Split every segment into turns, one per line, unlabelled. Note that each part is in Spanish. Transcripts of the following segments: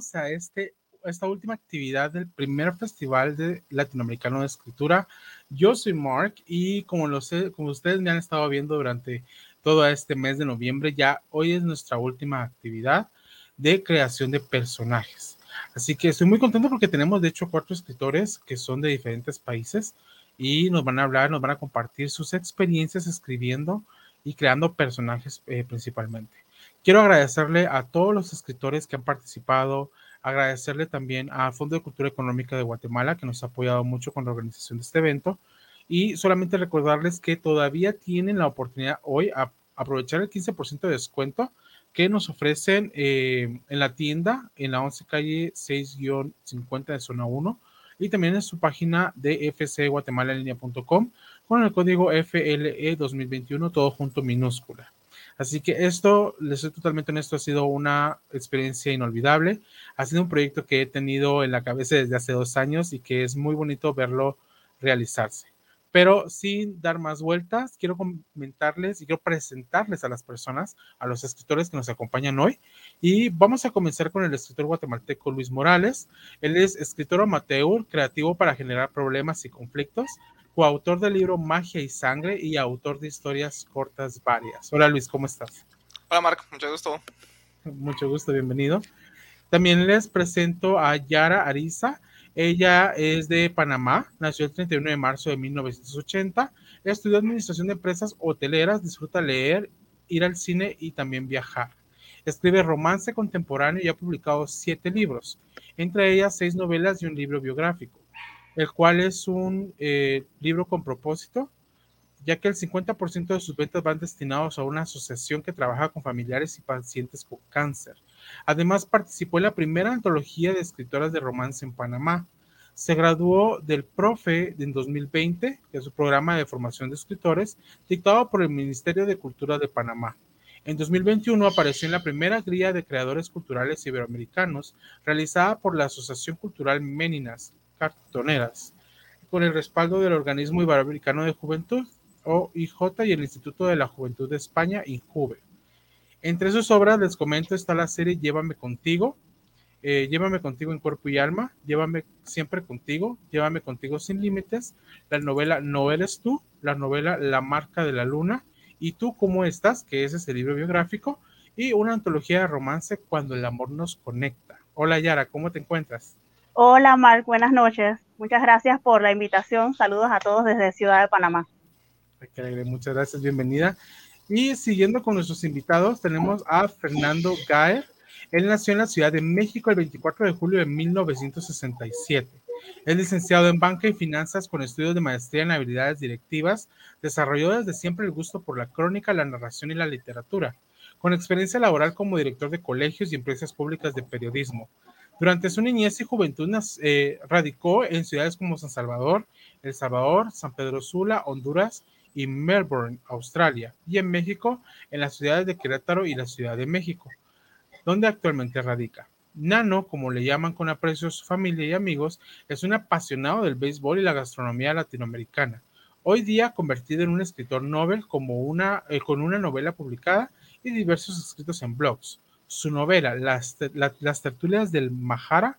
Bienvenidos a este, esta última actividad del primer Festival de Latinoamericano de Escritura. Yo soy Mark y como, lo sé, como ustedes me han estado viendo durante todo este mes de noviembre, ya hoy es nuestra última actividad de creación de personajes. Así que estoy muy contento porque tenemos de hecho cuatro escritores que son de diferentes países y nos van a hablar, nos van a compartir sus experiencias escribiendo y creando personajes eh, principalmente. Quiero agradecerle a todos los escritores que han participado, agradecerle también al Fondo de Cultura Económica de Guatemala, que nos ha apoyado mucho con la organización de este evento. Y solamente recordarles que todavía tienen la oportunidad hoy a aprovechar el 15% de descuento que nos ofrecen eh, en la tienda en la 11 calle 6-50 de zona 1 y también en su página de fcguatemalalinea.com con el código FLE 2021 todo junto minúscula. Así que esto, les soy totalmente honesto, ha sido una experiencia inolvidable. Ha sido un proyecto que he tenido en la cabeza desde hace dos años y que es muy bonito verlo realizarse. Pero sin dar más vueltas, quiero comentarles y quiero presentarles a las personas, a los escritores que nos acompañan hoy. Y vamos a comenzar con el escritor guatemalteco Luis Morales. Él es escritor amateur, creativo para generar problemas y conflictos coautor del libro Magia y Sangre y autor de historias cortas varias. Hola Luis, ¿cómo estás?
Hola Marco, mucho gusto.
Mucho gusto, bienvenido. También les presento a Yara Ariza. Ella es de Panamá, nació el 31 de marzo de 1980. Estudió administración de empresas hoteleras, disfruta leer, ir al cine y también viajar. Escribe romance contemporáneo y ha publicado siete libros, entre ellas seis novelas y un libro biográfico el cual es un eh, libro con propósito, ya que el 50% de sus ventas van destinados a una asociación que trabaja con familiares y pacientes con cáncer. Además, participó en la primera antología de escritoras de romance en Panamá. Se graduó del Profe en 2020, que es un programa de formación de escritores, dictado por el Ministerio de Cultura de Panamá. En 2021 apareció en la primera guía de creadores culturales iberoamericanos realizada por la Asociación Cultural Meninas, cartoneras, con el respaldo del Organismo Iberoamericano de Juventud, OIJ, y el Instituto de la Juventud de España, INJUVE. Entre sus obras, les comento, está la serie Llévame contigo, eh, Llévame contigo en cuerpo y alma, Llévame siempre contigo, Llévame contigo sin límites, la novela No eres tú, la novela La marca de la luna, y tú cómo estás, que ese es el libro biográfico, y una antología de romance Cuando el amor nos conecta. Hola Yara, ¿cómo te encuentras?
Hola, Marc, buenas noches. Muchas gracias por la invitación. Saludos a todos desde Ciudad de Panamá.
Muchas gracias, bienvenida. Y siguiendo con nuestros invitados, tenemos a Fernando Gaer. Él nació en la Ciudad de México el 24 de julio de 1967. Es licenciado en banca y finanzas con estudios de maestría en habilidades directivas. Desarrolló desde siempre el gusto por la crónica, la narración y la literatura, con experiencia laboral como director de colegios y empresas públicas de periodismo. Durante su niñez y juventud eh, radicó en ciudades como San Salvador, El Salvador, San Pedro Sula, Honduras y Melbourne, Australia, y en México, en las ciudades de Querétaro y la Ciudad de México, donde actualmente radica. Nano, como le llaman con aprecio su familia y amigos, es un apasionado del béisbol y la gastronomía latinoamericana. Hoy día convertido en un escritor novel como una, eh, con una novela publicada y diversos escritos en blogs. Su novela, Las, tertulias del Mahara,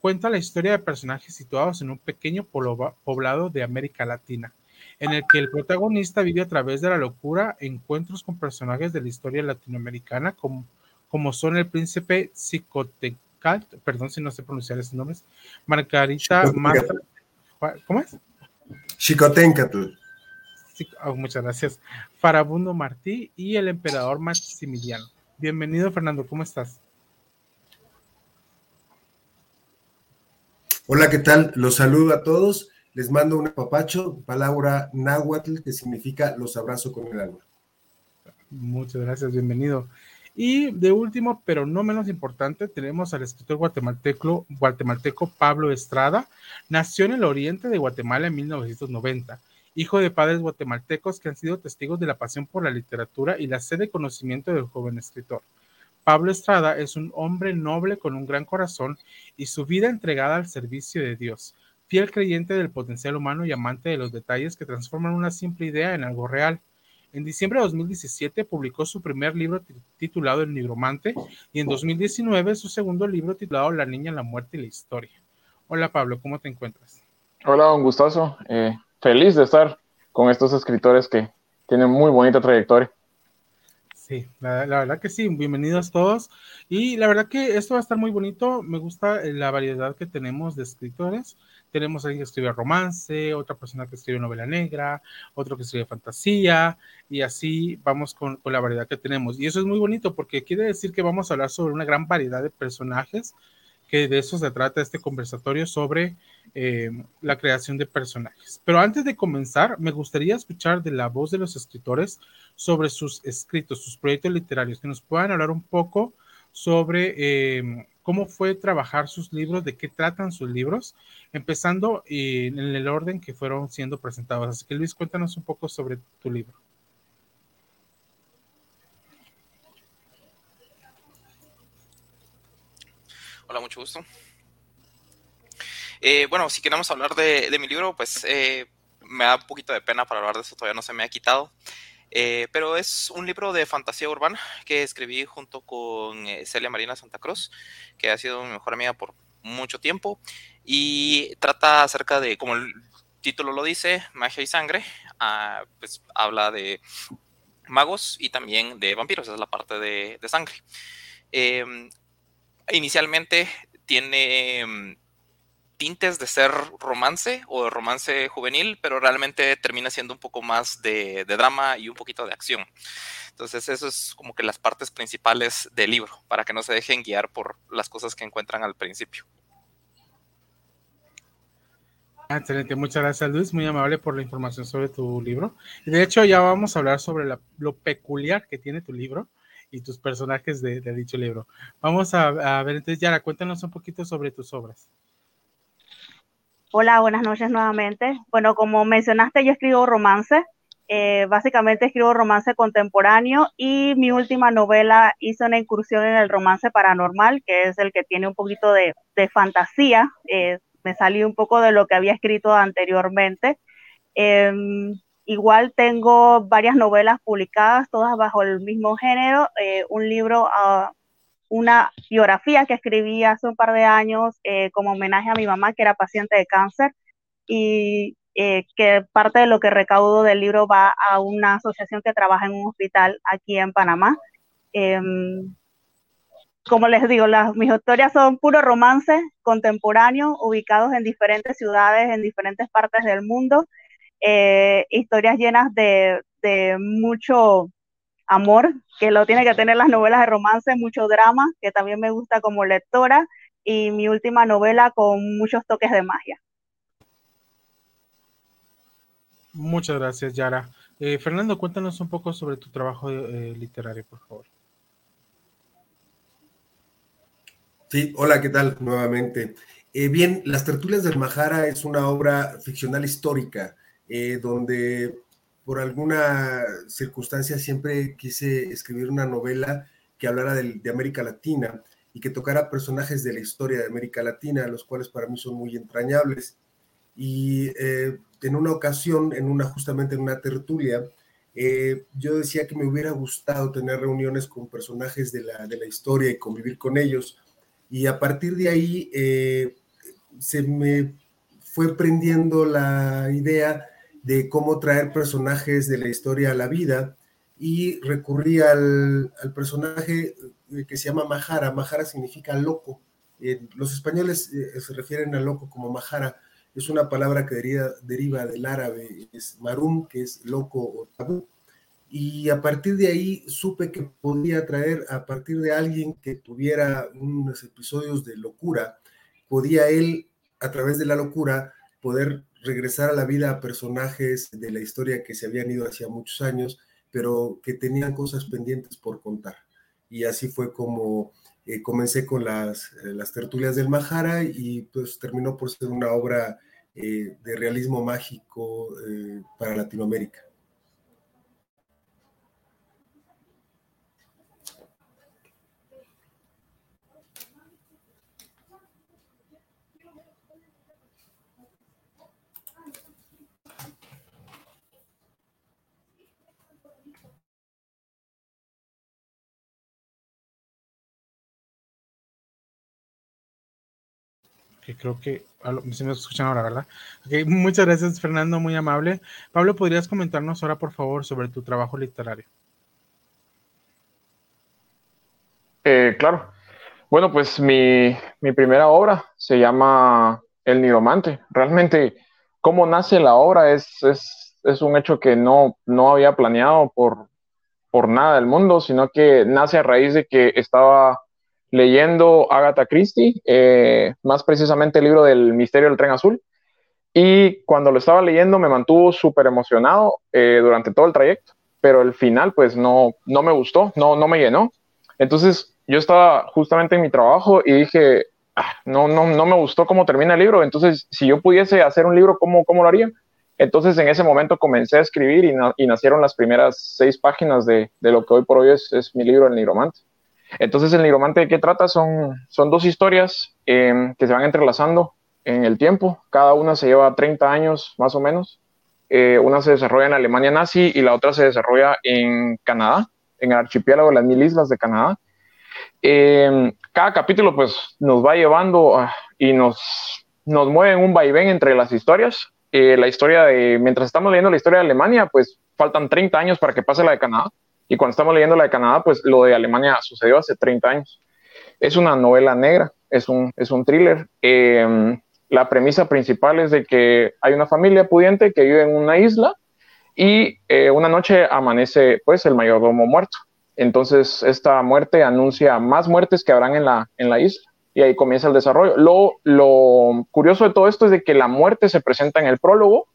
cuenta la historia de personajes situados en un pequeño poblado de América Latina, en el que el protagonista vive a través de la locura encuentros con personajes de la historia latinoamericana, como, como son el príncipe Xicotencatl, perdón si no sé pronunciar esos nombres, Margarita ¿cómo es?
Xicotencatl.
Oh, muchas gracias. Farabundo Martí y el emperador Maximiliano. Bienvenido, Fernando, ¿cómo estás?
Hola, ¿qué tal? Los saludo a todos. Les mando un apapacho, palabra náhuatl, que significa los abrazo con el alma.
Muchas gracias, bienvenido. Y de último, pero no menos importante, tenemos al escritor guatemalteco, guatemalteco Pablo Estrada. Nació en el oriente de Guatemala en 1990 hijo de padres guatemaltecos que han sido testigos de la pasión por la literatura y la sed de conocimiento del joven escritor. Pablo Estrada es un hombre noble con un gran corazón y su vida entregada al servicio de Dios, fiel creyente del potencial humano y amante de los detalles que transforman una simple idea en algo real. En diciembre de 2017 publicó su primer libro titulado El Nigromante y en 2019 su segundo libro titulado La Niña, la Muerte y la Historia. Hola Pablo, ¿cómo te encuentras?
Hola, un gustazo. Eh, feliz de estar con estos escritores que tienen muy bonita trayectoria.
Sí, la, verdad que sí, bienvenidos todos. Y la verdad que esto va a estar muy bonito. Me gusta eh, la variedad que tenemos de escritores. Tenemos alguien que escribe romance, otra persona que escribe novela negra, otro que escribe fantasía, y así vamos con, con la variedad que tenemos. Y eso es muy bonito porque quiere decir que vamos a hablar sobre una gran variedad de personajes que de eso se trata este conversatorio sobre eh, la creación de personajes. Pero antes de comenzar, me gustaría escuchar de la voz de los escritores sobre sus escritos, sus proyectos literarios, que nos puedan hablar un poco sobre eh, cómo fue trabajar sus libros, de qué tratan sus libros, empezando en el orden que fueron siendo presentados. Así que Luis, cuéntanos un poco sobre tu libro.
Hola, mucho gusto. Eh, bueno, si queremos hablar de, mi libro, pues eh, me da un poquito de pena para hablar de eso, todavía no se me ha quitado. Eh, pero es un libro de fantasía urbana que escribí junto con Celia Marina Santa Cruz, que ha sido mi mejor amiga por mucho tiempo. Y trata acerca de, como el título lo dice, magia y sangre. Ah, pues habla de magos y también de vampiros, es la parte de, de sangre. Em, inicialmente tiene mm, tintes de ser romance o romance juvenil, pero realmente termina siendo un poco más de, drama y un poquito de acción. Entonces, eso es como que las partes principales del libro, para que no se dejen guiar por las cosas que encuentran al principio.
Ah, excelente, muchas gracias Luis, muy amable por la información sobre tu libro. De hecho ya vamos a hablar sobre lo peculiar que tiene tu libro y tus personajes de, dicho libro. Vamos a, ver, entonces, Yara, cuéntanos un poquito sobre tus obras.
Hola, buenas noches nuevamente. Bueno, como mencionaste, yo escribo romance. Eh, básicamente escribo romance contemporáneo y mi última novela hizo una incursión en el romance paranormal, que es el que tiene un poquito de, fantasía. Eh, me salí un poco de lo que había escrito anteriormente. Em, Igual tengo varias novelas publicadas, todas bajo el mismo género, eh, un libro, uh, una biografía que escribí hace un par de años eh, como homenaje a mi mamá, que era paciente de cáncer, y eh, que parte de lo que recaudo del libro va a una asociación que trabaja en un hospital aquí en Panamá. Em, como les digo, mis historias son puro romance contemporáneo, ubicados en diferentes ciudades, en diferentes partes del mundo. Eh, historias llenas de, mucho amor, que lo tiene que tener las novelas de romance, mucho drama, que también me gusta como lectora, y mi última novela con muchos toques de magia.
Muchas gracias, Yara. Eh, Fernando, cuéntanos un poco sobre tu trabajo eh, literario, por favor.
Sí, hola, ¿qué tal? Nuevamente. bien, Las Tertulias del Majara es una obra ficcional histórica eh, donde por alguna circunstancia siempre quise escribir una novela que hablara de, América Latina y que tocara personajes de la historia de América Latina, los cuales para mí son muy entrañables. Y eh, en una ocasión, en una, justamente en una tertulia, eh, yo decía que me hubiera gustado tener reuniones con personajes de la, de la historia y convivir con ellos. Y a partir de ahí se me fue prendiendo la idea de cómo traer personajes de la historia a la vida y recurrí al, personaje eh, que se llama Mahara. Mahara significa loco. los españoles eh, se refieren a loco como Mahara. Es una palabra que deriva, deriva del árabe, es marum, que es loco o tabú. Y a partir de ahí supe que podía traer, a partir de alguien que tuviera unos episodios de locura, podía él, a través de la locura, poder regresar a la vida a personajes de la historia que se habían ido hacía muchos años, pero que tenían cosas pendientes por contar. Y así fue como eh, comencé con las, eh, las tertulias del Majara y pues terminó por ser una obra eh, de realismo mágico para Latinoamérica.
Que creo que si me escuchan ahora, ¿verdad? muchas gracias, Fernando, muy amable. Pablo, ¿podrías comentarnos ahora, por favor, sobre tu trabajo literario?
Eh, claro. Bueno, pues mi, mi, primera obra se llama El Niromante. Realmente, cómo nace la obra es, es, es un hecho que no, no había planeado por, por nada del mundo, sino que nace a raíz de que estaba leyendo Agatha Christie, eh, más precisamente el libro del Misterio del Tren Azul. Y cuando lo estaba leyendo me mantuvo súper emocionado eh, durante todo el trayecto, pero el final pues no, no me gustó, no, no me llenó. Entonces yo estaba justamente en mi trabajo y dije, ah, no, no, no me gustó cómo termina el libro, entonces si yo pudiese hacer un libro, ¿cómo, cómo lo haría? Entonces en ese momento comencé a escribir y, y nacieron las primeras seis páginas de, de, lo que hoy por hoy es, es mi libro El Nigromante. Entonces, el nigromante de qué trata son, son dos historias em, que se van entrelazando en el tiempo. Cada una se lleva 30 años más o menos. Eh, una se desarrolla en Alemania nazi y la otra se desarrolla en Canadá, en el archipiélago de las mil islas de Canadá. Em, cada capítulo pues nos va llevando ah, y nos, nos mueve en un vaivén entre las historias. Eh, la historia de, mientras estamos leyendo la historia de Alemania, pues faltan 30 años para que pase la de Canadá. Y cuando estamos leyendo la de Canadá, pues lo de Alemania sucedió hace 30 años. Es una novela negra, es un, es un thriller. Em, la premisa principal es de que hay una familia pudiente que vive en una isla y eh, una noche amanece pues el mayordomo muerto. Entonces esta muerte anuncia más muertes que habrán en la, en la isla y ahí comienza el desarrollo. Lo, lo curioso de todo esto es de que la muerte se presenta en el prólogo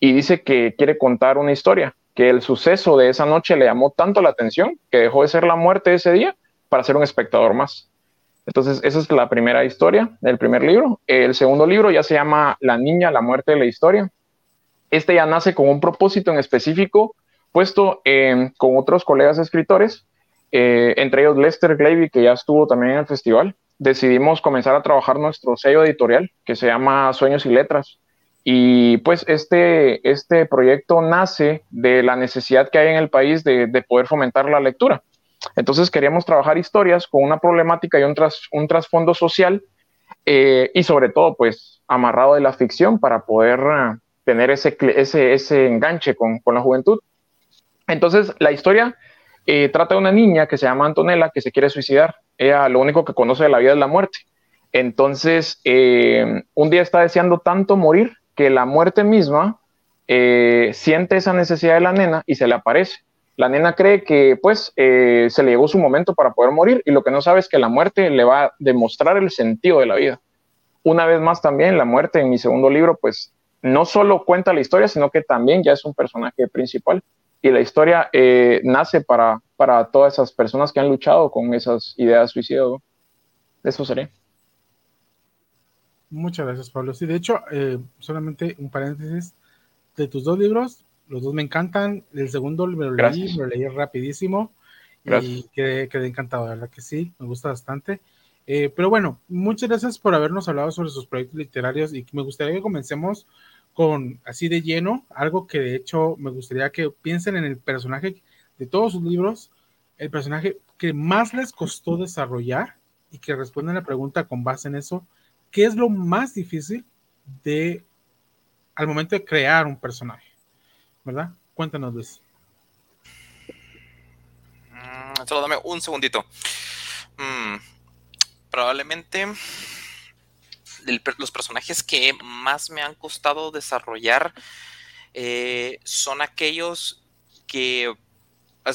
y dice que quiere contar una historia que el suceso de esa noche le llamó tanto la atención que dejó de ser la muerte ese día para ser un espectador más. Entonces, esa es la primera historia del primer libro. El segundo libro ya se llama La niña, la muerte de la historia. Este ya nace con un propósito en específico puesto con otros colegas escritores, eh, entre ellos Lester Glavy, que ya estuvo también en el festival. Decidimos comenzar a trabajar nuestro sello editorial, que se llama Sueños y Letras. Y pues este, este proyecto nace de la necesidad que hay en el país de, poder fomentar la lectura. Entonces queríamos trabajar historias con una problemática y un, un trasfondo social eh, y sobre todo pues amarrado de la ficción para poder eh, tener ese, ese, ese enganche con, con, la juventud. Entonces la historia eh, trata de una niña que se llama Antonella que se quiere suicidar. Ella lo único que conoce de la vida es la muerte. Entonces, un día está deseando tanto morir que la muerte misma eh, siente esa necesidad de la nena y se le aparece. La nena cree que pues eh, se le llegó su momento para poder morir y lo que no sabe es que la muerte le va a demostrar el sentido de la vida. Una vez más también la muerte en mi segundo libro pues no solo cuenta la historia, sino que también ya es un personaje principal y la historia eh, nace para, para todas esas personas que han luchado con esas ideas suicidas. Eso sería.
Muchas gracias, Pablo. Sí, de hecho, eh, solamente un paréntesis de tus dos libros, los dos me encantan. El segundo me lo leí, lo leí rapidísimo y quedé, encantado, la verdad que sí, me gusta bastante. Eh, pero bueno, muchas gracias por habernos hablado sobre sus proyectos literarios y me gustaría que comencemos con así de lleno, algo que de hecho me gustaría que piensen en el personaje de todos sus libros, el personaje que más les costó desarrollar y que respondan la pregunta con base en eso ¿qué es lo más difícil de al momento de crear un personaje? ¿Verdad? Cuéntanos, Luis.
Mm, solo dame un segundito. Mm, probablemente los personajes que más me han costado desarrollar eh, son aquellos que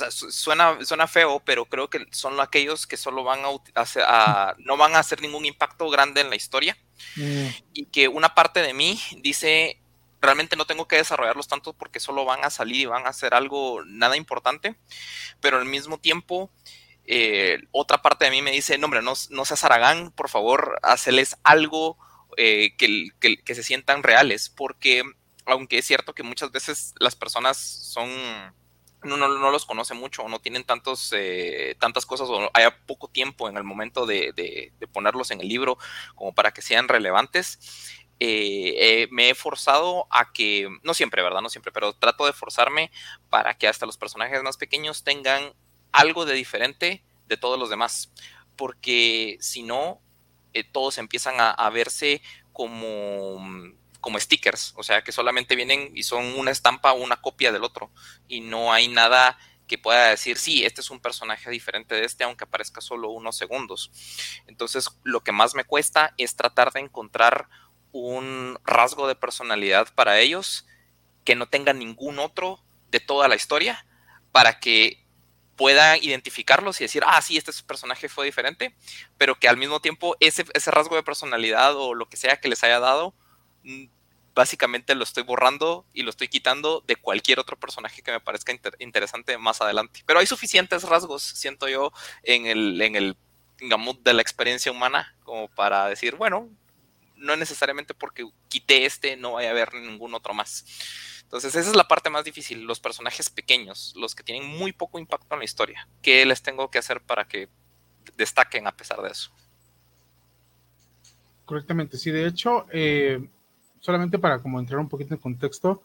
suena, suena feo, pero creo que son aquellos que solo van a, no van a hacer ningún impacto grande en la historia. Mm. Y que una parte de mí dice, realmente no tengo que desarrollarlos tanto porque solo van a salir y van a hacer algo nada importante. Pero al mismo tiempo, eh, otra parte de mí me dice, no, hombre, no, no seas Aragán, por favor, hacerles algo eh, que, que se sientan reales. Porque aunque es cierto que muchas veces las personas son no, no, los conoce mucho o no tienen tantos, eh, tantas cosas o haya poco tiempo en el momento de, ponerlos en el libro como para que sean relevantes. Eh, eh, me he forzado a que, no siempre, ¿verdad? No siempre, pero trato de forzarme para que hasta los personajes más pequeños tengan algo de diferente de todos los demás. Porque si no, eh, todos empiezan a, verse como, como stickers, o sea, que solamente vienen y son una estampa o una copia del otro, y no hay nada que pueda decir, sí, este es un personaje diferente de este, aunque aparezca solo unos segundos. Entonces, lo que más me cuesta es tratar de encontrar un rasgo de personalidad para ellos que no tenga ningún otro de toda la historia, para que pueda identificarlos y decir, ah, sí, este personaje fue diferente, pero que al mismo tiempo ese, ese rasgo de personalidad o lo que sea que les haya dado, mm, básicamente lo estoy borrando y lo estoy quitando de cualquier otro personaje que me parezca interesante más adelante. Pero hay suficientes rasgos, siento yo, en el, en el digamos, de la experiencia humana como para decir, bueno, no necesariamente porque quité este, no vaya a haber ningún otro más. Entonces, esa es la parte más difícil, los personajes pequeños, los que tienen muy poco impacto en la historia. ¿Qué les tengo que hacer para que destaquen a pesar de eso?
Correctamente, sí, de hecho, eh, solamente para como entrar un poquito en contexto,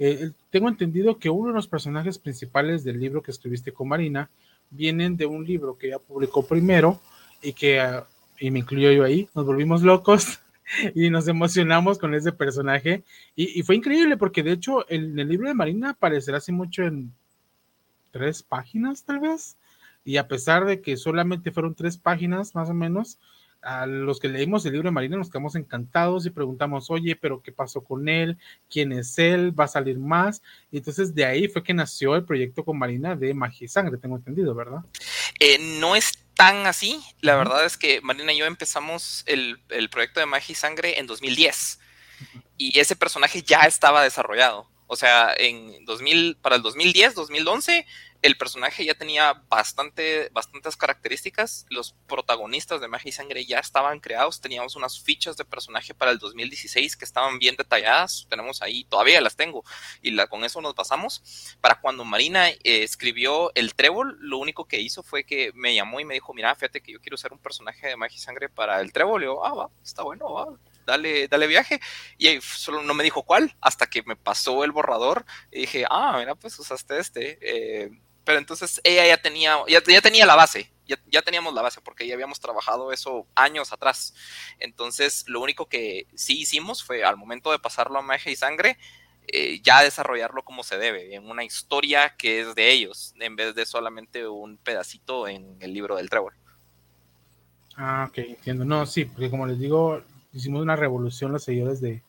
eh, tengo entendido que uno de los personajes principales del libro que escribiste con Marina vienen de un libro que ella publicó primero y que, ah, y me incluyo yo ahí, nos volvimos locos y nos emocionamos con ese personaje. Y, fue increíble porque de hecho en el libro de Marina aparecerá así mucho en tres páginas tal vez. Y a pesar de que solamente fueron tres páginas más o menos, a los que leímos el libro de Marina nos quedamos encantados y preguntamos, oye, pero ¿qué pasó con él? ¿Quién es él? ¿Va a salir más? Y entonces de ahí fue que nació el proyecto con Marina de Magia y Sangre, tengo entendido, ¿verdad?
Eh, no es tan así. La verdad es que Marina y yo empezamos el, proyecto de Magia y Sangre en 2010 y ese personaje ya estaba desarrollado. O sea, en 2000, para el 2010, 2011, el personaje ya tenía bastante, bastantes características. Los protagonistas de Magia y Sangre ya estaban creados. Teníamos unas fichas de personaje para el 2016 que estaban bien detalladas. Tenemos ahí, todavía las tengo. Y la, con eso nos pasamos. Para cuando Marina eh, escribió el trébol, lo único que hizo fue que me llamó y me dijo, mira, fíjate que yo quiero ser un personaje de Magia y Sangre para el trébol. Y yo, ah, va, está bueno, va dale, dale viaje. Y solo no me dijo cuál, hasta que me pasó el borrador y dije, ah, mira, pues usaste este. Eh, pero entonces ella ya tenía, ya, tenía la base, ya, ya, teníamos la base porque ya habíamos trabajado eso años atrás. Entonces, lo único que sí hicimos fue al momento de pasarlo a magia y sangre, eh, ya desarrollarlo como se debe, en una historia que es de ellos, en vez de solamente un pedacito en el libro del trébol.
Ah, ok, entiendo. No, sí, porque como les digo, hicimos una revolución los seguidores de,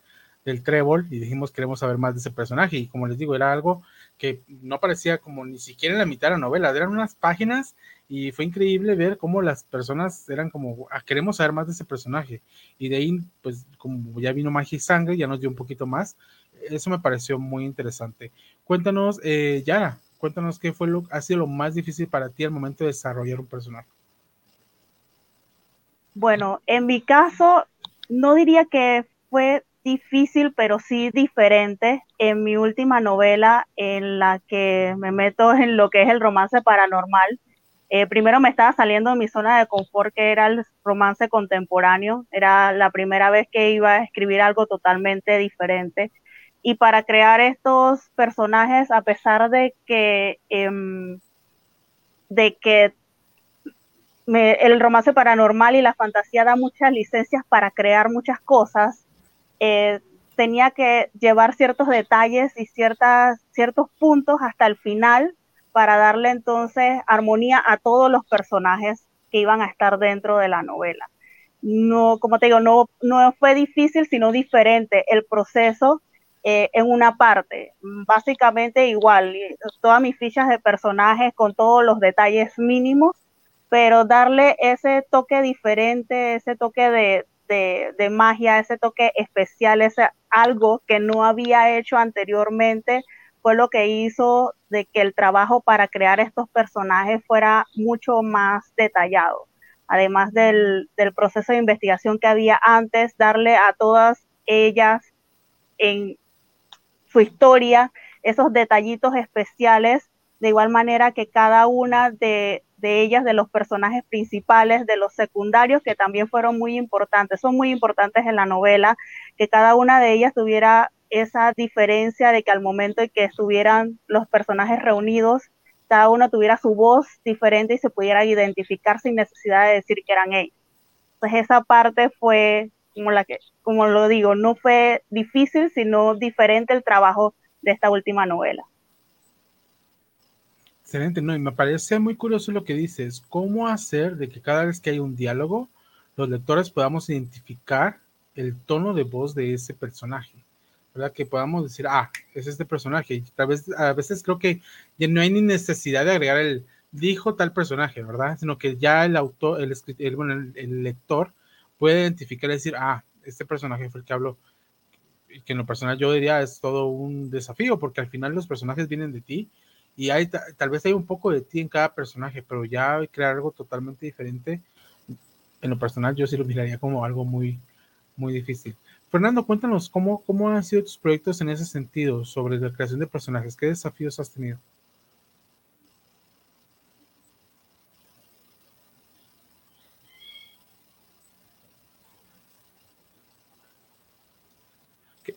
del Trébol y dijimos queremos saber más de ese personaje y como les digo era algo que no parecía como ni siquiera en la mitad de la novela, eran unas páginas y fue increíble ver cómo las personas eran como ah, queremos saber más de ese personaje y de ahí pues como ya vino Magia y Sangre ya nos dio un poquito más, eso me pareció muy interesante. Cuéntanos, eh, Yara, cuéntanos qué fue lo ha sido lo más difícil para ti al momento de desarrollar un personaje.
Bueno, en mi caso, no diría que fue difícil, pero sí diferente en mi última novela en la que me meto en lo que es el romance paranormal. Eh, primero me estaba saliendo de mi zona de confort, que era el romance contemporáneo. Era la primera vez que iba a escribir algo totalmente diferente. Y para crear estos personajes, a pesar de que, em, de que el romance paranormal y la fantasía da muchas licencias para crear muchas cosas, eh, tenía que llevar ciertos detalles y ciertas, ciertos puntos hasta el final para darle entonces armonía a todos los personajes que iban a estar dentro de la novela. No, como te digo, no, no fue difícil, sino diferente el proceso eh, en una parte. Básicamente igual, todas mis fichas de personajes con todos los detalles mínimos pero darle ese toque diferente, ese toque de, magia, ese toque especial, ese algo que no había hecho anteriormente, fue lo que hizo de que el trabajo para crear estos personajes fuera mucho más detallado. Además del, del proceso de investigación que había antes, darle a todas ellas en su historia esos detallitos especiales, de igual manera que cada una de, de ellas, de los personajes principales, de los secundarios, que también fueron muy importantes, son muy importantes en la novela, que cada una de ellas tuviera esa diferencia de que al momento en que estuvieran los personajes reunidos, cada uno tuviera su voz diferente y se pudiera identificar sin necesidad de decir que eran ellos. pues esa parte fue como la que, como lo digo, no fue difícil, sino diferente el trabajo de esta última novela.
Excelente, no, y me parece muy curioso lo que dices, cómo hacer de que cada vez que hay un diálogo, los lectores podamos identificar el tono de voz de ese personaje, ¿verdad? Que podamos decir, ah, es este personaje, y tal vez, a veces creo que ya no hay ni necesidad de agregar el, dijo tal personaje, ¿verdad? Sino que ya el autor, el, el, bueno, el, lector puede identificar y decir, ah, este personaje fue el que habló. Y que en lo personal yo diría es todo un desafío, porque al final los personajes vienen de ti y hay, tal vez hay un poco de ti en cada personaje, pero ya crear algo totalmente diferente, en lo personal yo sí lo miraría como algo muy, muy difícil. Fernando, cuéntanos cómo, cómo han sido tus proyectos en ese sentido sobre la creación de personajes, qué desafíos has tenido.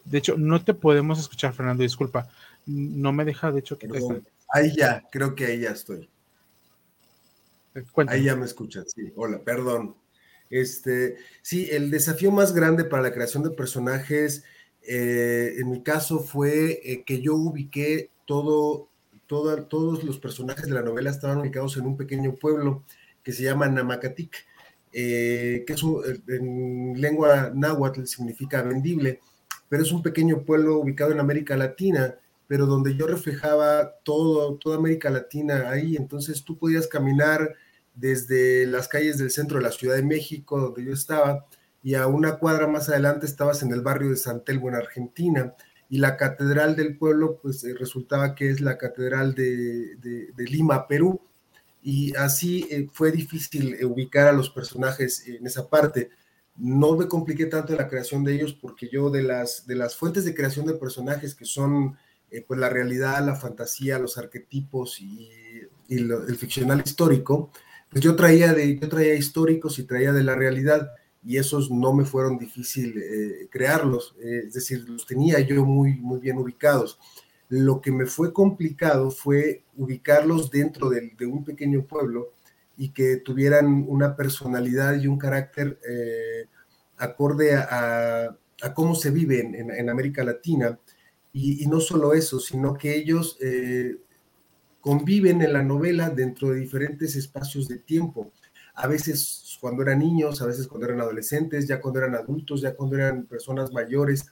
De hecho, no te podemos escuchar, Fernando, disculpa. No me deja, de hecho, que
Ahí ya, creo que ahí ya estoy. Eh, ahí ya me escuchan, sí. Hola, perdón. Este, sí, el desafío más grande para la creación de personajes, eh, en mi caso, fue eh, que yo ubiqué todo, todos los personajes de la novela estaban ubicados en un pequeño pueblo que se llama Namacatic, que es en lengua náhuatl significa vendible, pero es un pequeño pueblo ubicado en América Latina pero donde yo reflejaba todo, toda América Latina ahí, entonces tú podías caminar desde las calles del centro de la Ciudad de México, donde yo estaba, y a una cuadra más adelante estabas en el barrio de San Telmo, en Argentina, y la catedral del pueblo, pues eh, resultaba que es la catedral de, Lima, Perú, y así eh, fue difícil eh, ubicar a los personajes en esa parte. No me compliqué tanto en la creación de ellos porque yo de las, de las fuentes de creación de personajes que son eh, pues la realidad, la fantasía, los arquetipos y, el ficcional histórico, pues yo traía, de, yo traía históricos y traía de la realidad y esos no me fueron difícil eh, crearlos, eh, es decir, los tenía yo muy, muy bien ubicados. Lo que me fue complicado fue ubicarlos dentro de, un pequeño pueblo y que tuvieran una personalidad y un carácter acorde a, cómo se vive en América Latina y, no solo eso, sino que ellos eh, conviven en la novela dentro de diferentes espacios de tiempo. A veces cuando eran niños, a veces cuando eran adolescentes, ya cuando eran adultos, ya cuando eran personas mayores.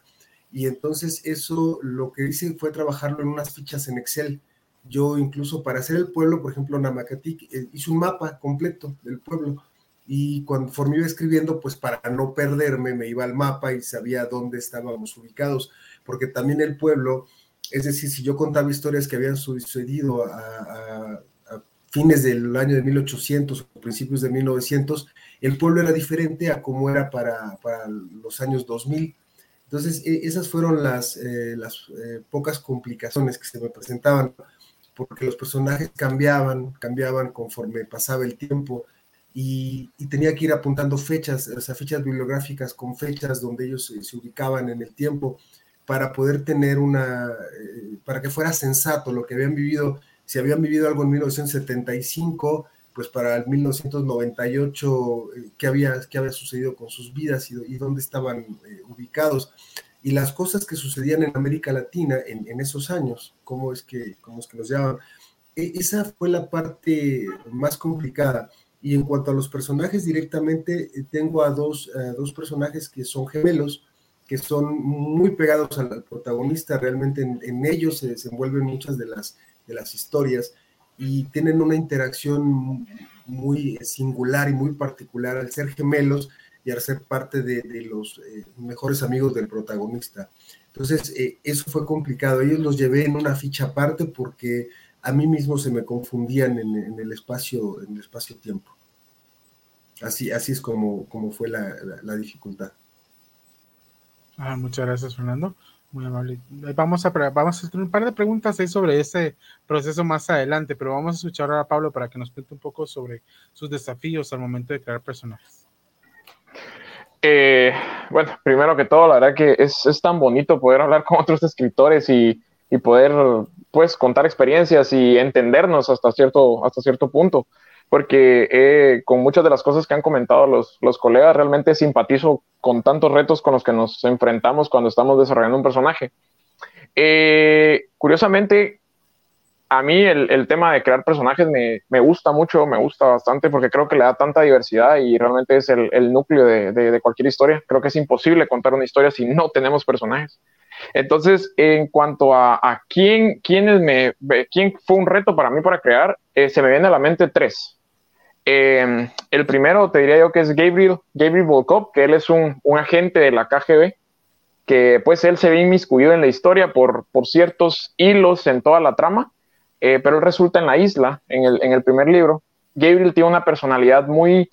Y entonces eso lo que hice fue trabajarlo en unas fichas en Excel. Yo incluso para hacer el pueblo, por ejemplo, Namacatic, eh, hice un mapa completo del pueblo y conforme iba escribiendo, pues para no perderme, me iba al mapa y sabía dónde estábamos ubicados porque también el pueblo, es decir, si yo contaba historias que habían sucedido a, fines del año de 1800 o principios de 1900, el pueblo era diferente a como era para, los años 2000. Entonces, e, esas fueron las, eh, las eh, pocas complicaciones que se me presentaban, porque los personajes cambiaban, cambiaban conforme pasaba el tiempo. Y, tenía que ir apuntando fechas, o sea, fechas bibliográficas con fechas donde ellos se ubicaban en el tiempo para poder tener una, eh, para que fuera sensato lo que habían vivido, si habían vivido algo en 1975, pues para el 1998, eh, ¿qué, había, qué había sucedido con sus vidas y, dónde estaban eh, ubicados. Y las cosas que sucedían en América Latina en, esos años, cómo es que, cómo es que nos llaman. E, esa fue la parte más complicada. Y en cuanto a los personajes directamente, tengo a dos, a dos personajes que son gemelos, que son muy pegados al, protagonista, realmente en, ellos se desenvuelven muchas de las, de las historias y tienen una interacción muy singular y muy particular al ser gemelos y al ser parte de, los eh, mejores amigos del protagonista. Entonces, eh, eso fue complicado. Ellos los llevé en una ficha aparte porque a mí mismo se me confundían en, el espacio en el espacio-tiempo. Así, así es como, como fue la dificultad.
Ah, muchas gracias, Fernando. Muy amable. Vamos a, vamos a hacer un par de preguntas ahí sobre ese proceso más adelante, pero vamos a escuchar ahora a Pablo para que nos cuente un poco sobre sus desafíos al momento de crear personajes.
Eh, bueno, primero que todo, la verdad que es, es, tan bonito poder hablar con otros escritores y, y, poder pues contar experiencias y entendernos hasta cierto, hasta cierto punto. Porque eh, con muchas de las cosas que han comentado los, los colegas, realmente simpatizo con tantos retos con los que nos enfrentamos cuando estamos desarrollando un personaje. Eh, curiosamente, a mí el, tema de crear personajes me, gusta mucho, me gusta bastante porque creo que le da tanta diversidad y realmente es el, núcleo de, cualquier historia. Creo que es imposible contar una historia si no tenemos personajes. Entonces, en cuanto a, quién, me, quién fue un reto para mí para crear, eh, se me viene a la mente tres. Em, el primero te diría yo que es Gabriel, Gabriel Volkov, que él es un, agente de la KGB, que pues él se ve inmiscuido en la historia por, por ciertos hilos en toda la trama eh, pero él resulta en la isla, en el, en el, primer libro. Gabriel tiene una personalidad muy,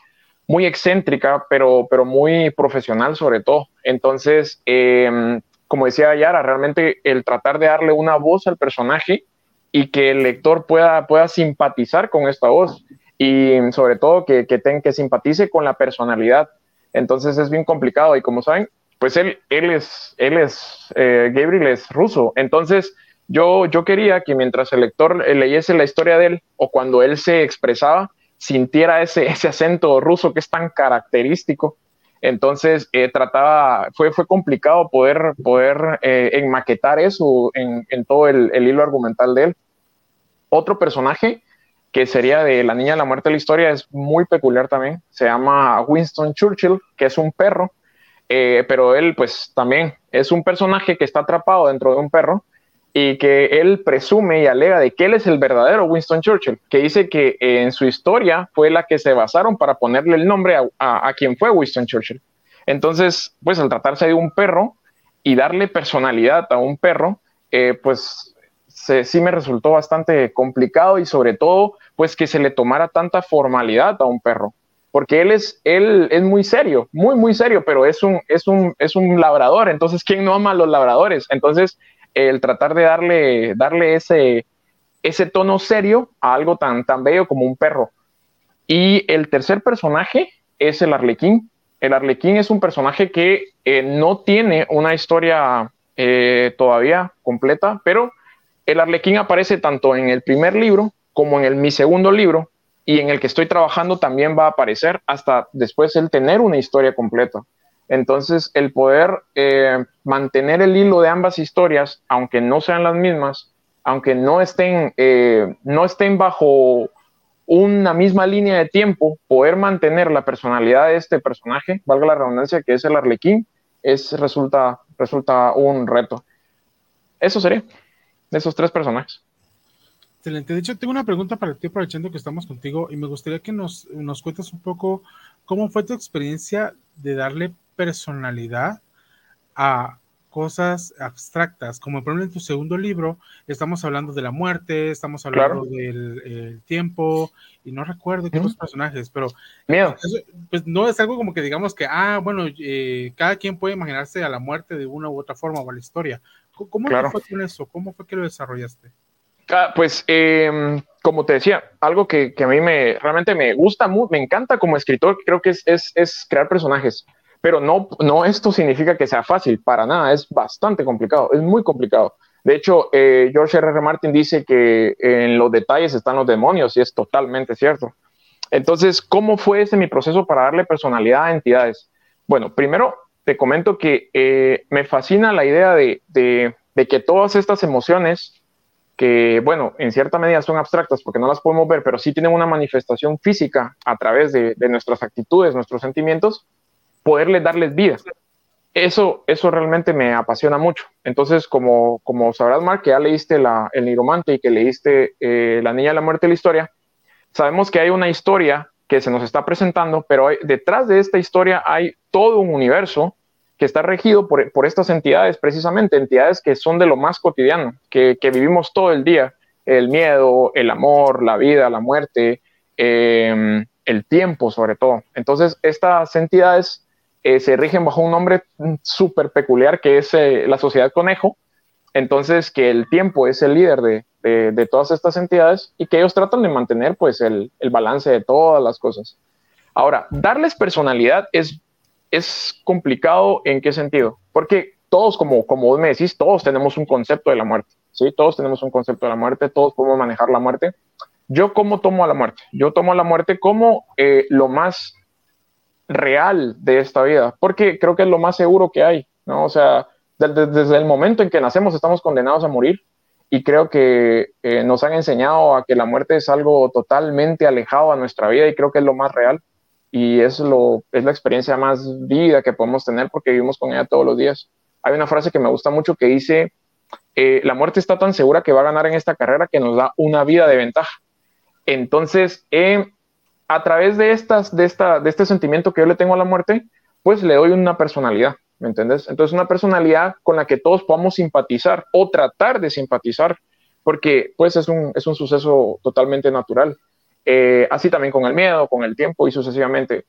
muy excéntrica, pero, pero muy profesional sobre todo. Entonces, em, como decía Yara, realmente el tratar de darle una voz al personaje y que el lector pueda, pueda simpatizar con esta voz y sobre todo que, que, que simpatice con la personalidad. Entonces es bien complicado y como saben, pues él, él es, él es, eh, Gabriel es ruso. Entonces, yo, yo quería que mientras el lector eh, leyese la historia de él o cuando él se expresaba, sintiera ese, ese acento ruso que es tan característico. Entonces eh, trataba, fue, fue complicado poder, poder enmaquetar eso en, en todo el, el, hilo argumental de él. Otro personaje que sería de La Niña de la Muerte de la Historia es muy peculiar también. Se llama Winston Churchill, que es un perro, pero él pues también es un personaje que está atrapado dentro de un perro y que él presume y alega de que él es el verdadero Winston Churchill, que dice que en su historia fue la que se basaron para ponerle el nombre a, quien fue Winston Churchill. Entonces, pues al tratarse de un perro y darle personalidad a un perro, eh, pues sí me resultó bastante complicado y sobre todo, pues que se le tomara tanta formalidad a un perro, porque él es, él es muy serio, muy, muy serio, pero es un, es un, es un labrador, entonces, ¿quién no ama a los labradores? Entonces, el tratar de darle, darle ese, ese tono serio a algo tan, tan bello como un perro. Y el tercer personaje es el arlequín. El arlequín es un personaje que eh, no tiene una historia eh, todavía completa, pero el arlequín aparece tanto en el primer libro como en el, mi segundo libro y en el que estoy trabajando también va a aparecer hasta después el tener una historia completa. Entonces, el poder eh, mantener el hilo de ambas historias, aunque no sean las mismas, aunque no estén, eh, no estén bajo una misma línea de tiempo, poder mantener la personalidad de este personaje, valga la redundancia, que es el arlequín, es, resulta, resulta un reto. Eso sería, de esos tres personajes.
Excelente. De hecho, tengo una pregunta para ti, aprovechando que estamos contigo, y me gustaría que nos, nos cuentes un poco cómo fue tu experiencia de darle personalidad a cosas abstractas, como por ejemplo en tu segundo libro estamos hablando de la muerte, estamos hablando del tiempo, y no recuerdo qué otros personajes, pero pues no es algo como que digamos que, ah, bueno, eh, cada quien puede imaginarse a la muerte de una u otra forma o a la historia. ¿Cómo fue con eso? ¿Cómo fue que lo desarrollaste?
Ah, pues, em, como te decía, algo que, a mí me realmente me gusta, me encanta como escritor, creo que es, es, es crear personajes. Pero no, no esto significa que sea fácil, para nada, es bastante complicado, es muy complicado. De hecho, eh, George R. R. Martin dice que en los detalles están los demonios y es totalmente cierto. Entonces, ¿cómo fue ese mi proceso para darle personalidad a entidades? Bueno, primero te comento que eh, me fascina la idea de, que todas estas emociones, que bueno, en cierta medida son abstractas porque no las podemos ver, pero sí tienen una manifestación física a través de, nuestras actitudes, nuestros sentimientos, poderles darles vida. Eso, eso realmente me apasiona mucho. Entonces, como, como sabrás, Mark, que ya leíste la, El Niromante y que leíste eh, La Niña de la Muerte la Historia, sabemos que hay una historia que se nos está presentando, pero detrás de esta historia hay todo un universo que está regido por, por, estas entidades, precisamente, entidades que son de lo más cotidiano, que, que vivimos todo el día, el miedo, el amor, la vida, la muerte, eh, el tiempo sobre todo. Entonces, estas entidades eh, se rigen bajo un nombre súper peculiar que es eh, la sociedad conejo. Entonces, que el tiempo es el líder de, de, todas estas entidades y que ellos tratan de mantener pues el, el, balance de todas las cosas. Ahora, darles personalidad es, es complicado en qué sentido? Porque todos, como, como vos me decís, todos tenemos un concepto de la muerte, ¿sí? Todos tenemos un concepto de la muerte, todos podemos manejar la muerte, yo cómo tomo a la muerte. Yo tomo a la muerte como eh, lo más real de esta vida, porque creo que es lo más seguro que hay, ¿no? O sea, desde, el momento en que nacemos estamos condenados a morir y creo que eh, nos han enseñado a que la muerte es algo totalmente alejado a nuestra vida y creo que es lo más real y es, lo, es la experiencia más vívida que podemos tener porque vivimos con ella todos los días. Hay una frase que me gusta mucho que dice, eh, la muerte está tan segura que va a ganar en esta carrera que nos da una vida de ventaja. Entonces, eh, a través de, estas, de, esta, de este sentimiento que yo le tengo a la muerte, pues le doy una personalidad, ¿me entiendes? Entonces, una personalidad con la que todos podamos simpatizar o tratar de simpatizar, porque pues es un, es un suceso totalmente natural. Eh, así también con el miedo, con el tiempo y sucesivamente.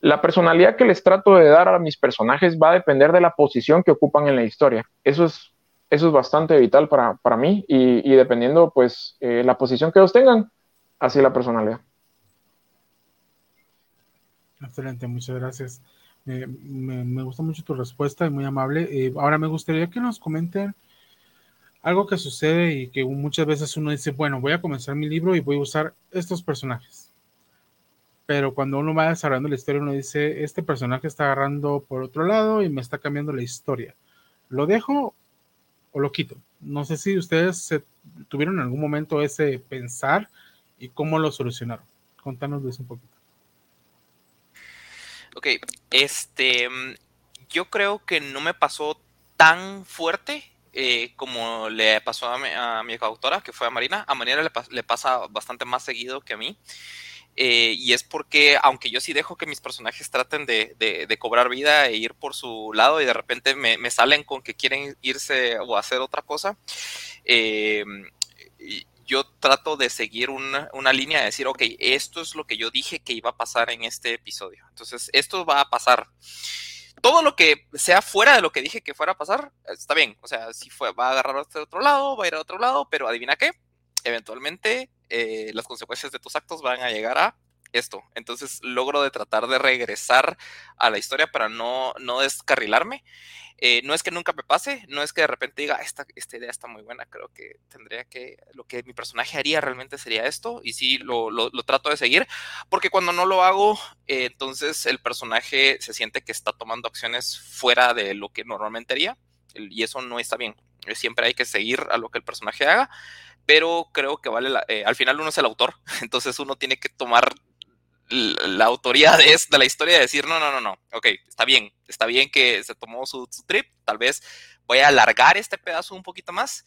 La personalidad que les trato de dar a mis personajes va a depender de la posición que ocupan en la historia. Eso es, eso es bastante vital para, para mí y, y, dependiendo pues eh, la posición que ellos tengan, así la personalidad.
Excelente, muchas gracias. Me, me, gusta mucho tu respuesta y muy amable. Eh, ahora me gustaría que nos comenten algo que sucede y que muchas veces uno dice, bueno, voy a comenzar mi libro y voy a usar estos personajes. Pero cuando uno va desarrollando la historia, uno dice, este personaje está agarrando por otro lado y me está cambiando la historia. ¿Lo dejo o lo quito? No sé si ustedes tuvieron en algún momento ese pensar y cómo lo solucionaron. Contanos eso un poquito.
Ok, este, yo creo que no me pasó tan fuerte eh, como le pasó a mi, a mi coautora, que fue a Marina. A Marina le, pasa bastante más seguido que a mí. Eh, y es porque, aunque yo sí dejo que mis personajes traten de cobrar vida e ir por su lado y de repente me, me, salen con que quieren irse o hacer otra cosa, eh, yo trato de seguir una, una, línea de decir, ok, esto es lo que yo dije que iba a pasar en este episodio. Entonces, esto va a pasar. Todo lo que sea fuera de lo que dije que fuera a pasar, está bien. O sea, si fue, va a agarrar a este otro lado, va a ir a otro lado, pero adivina qué, eventualmente eh, las consecuencias de tus actos van a llegar a esto. Entonces logro de tratar de regresar a la historia para no, no descarrilarme. Eh, no es que nunca me pase, no es que de repente diga, esta, esta idea está muy buena, creo que tendría que, lo que mi personaje haría realmente sería esto, y sí, lo, lo, trato de seguir, porque cuando no lo hago, eh, entonces el personaje se siente que está tomando acciones fuera de lo que normalmente haría, y eso no está bien. Siempre hay que seguir a lo que el personaje haga, pero creo que vale, la, eh, al final uno es el autor, entonces uno tiene que tomar la autoría de, de, la historia de decir, no, no, no, no, ok, está bien, está bien que se tomó su, su, trip, tal vez voy a alargar este pedazo un poquito más,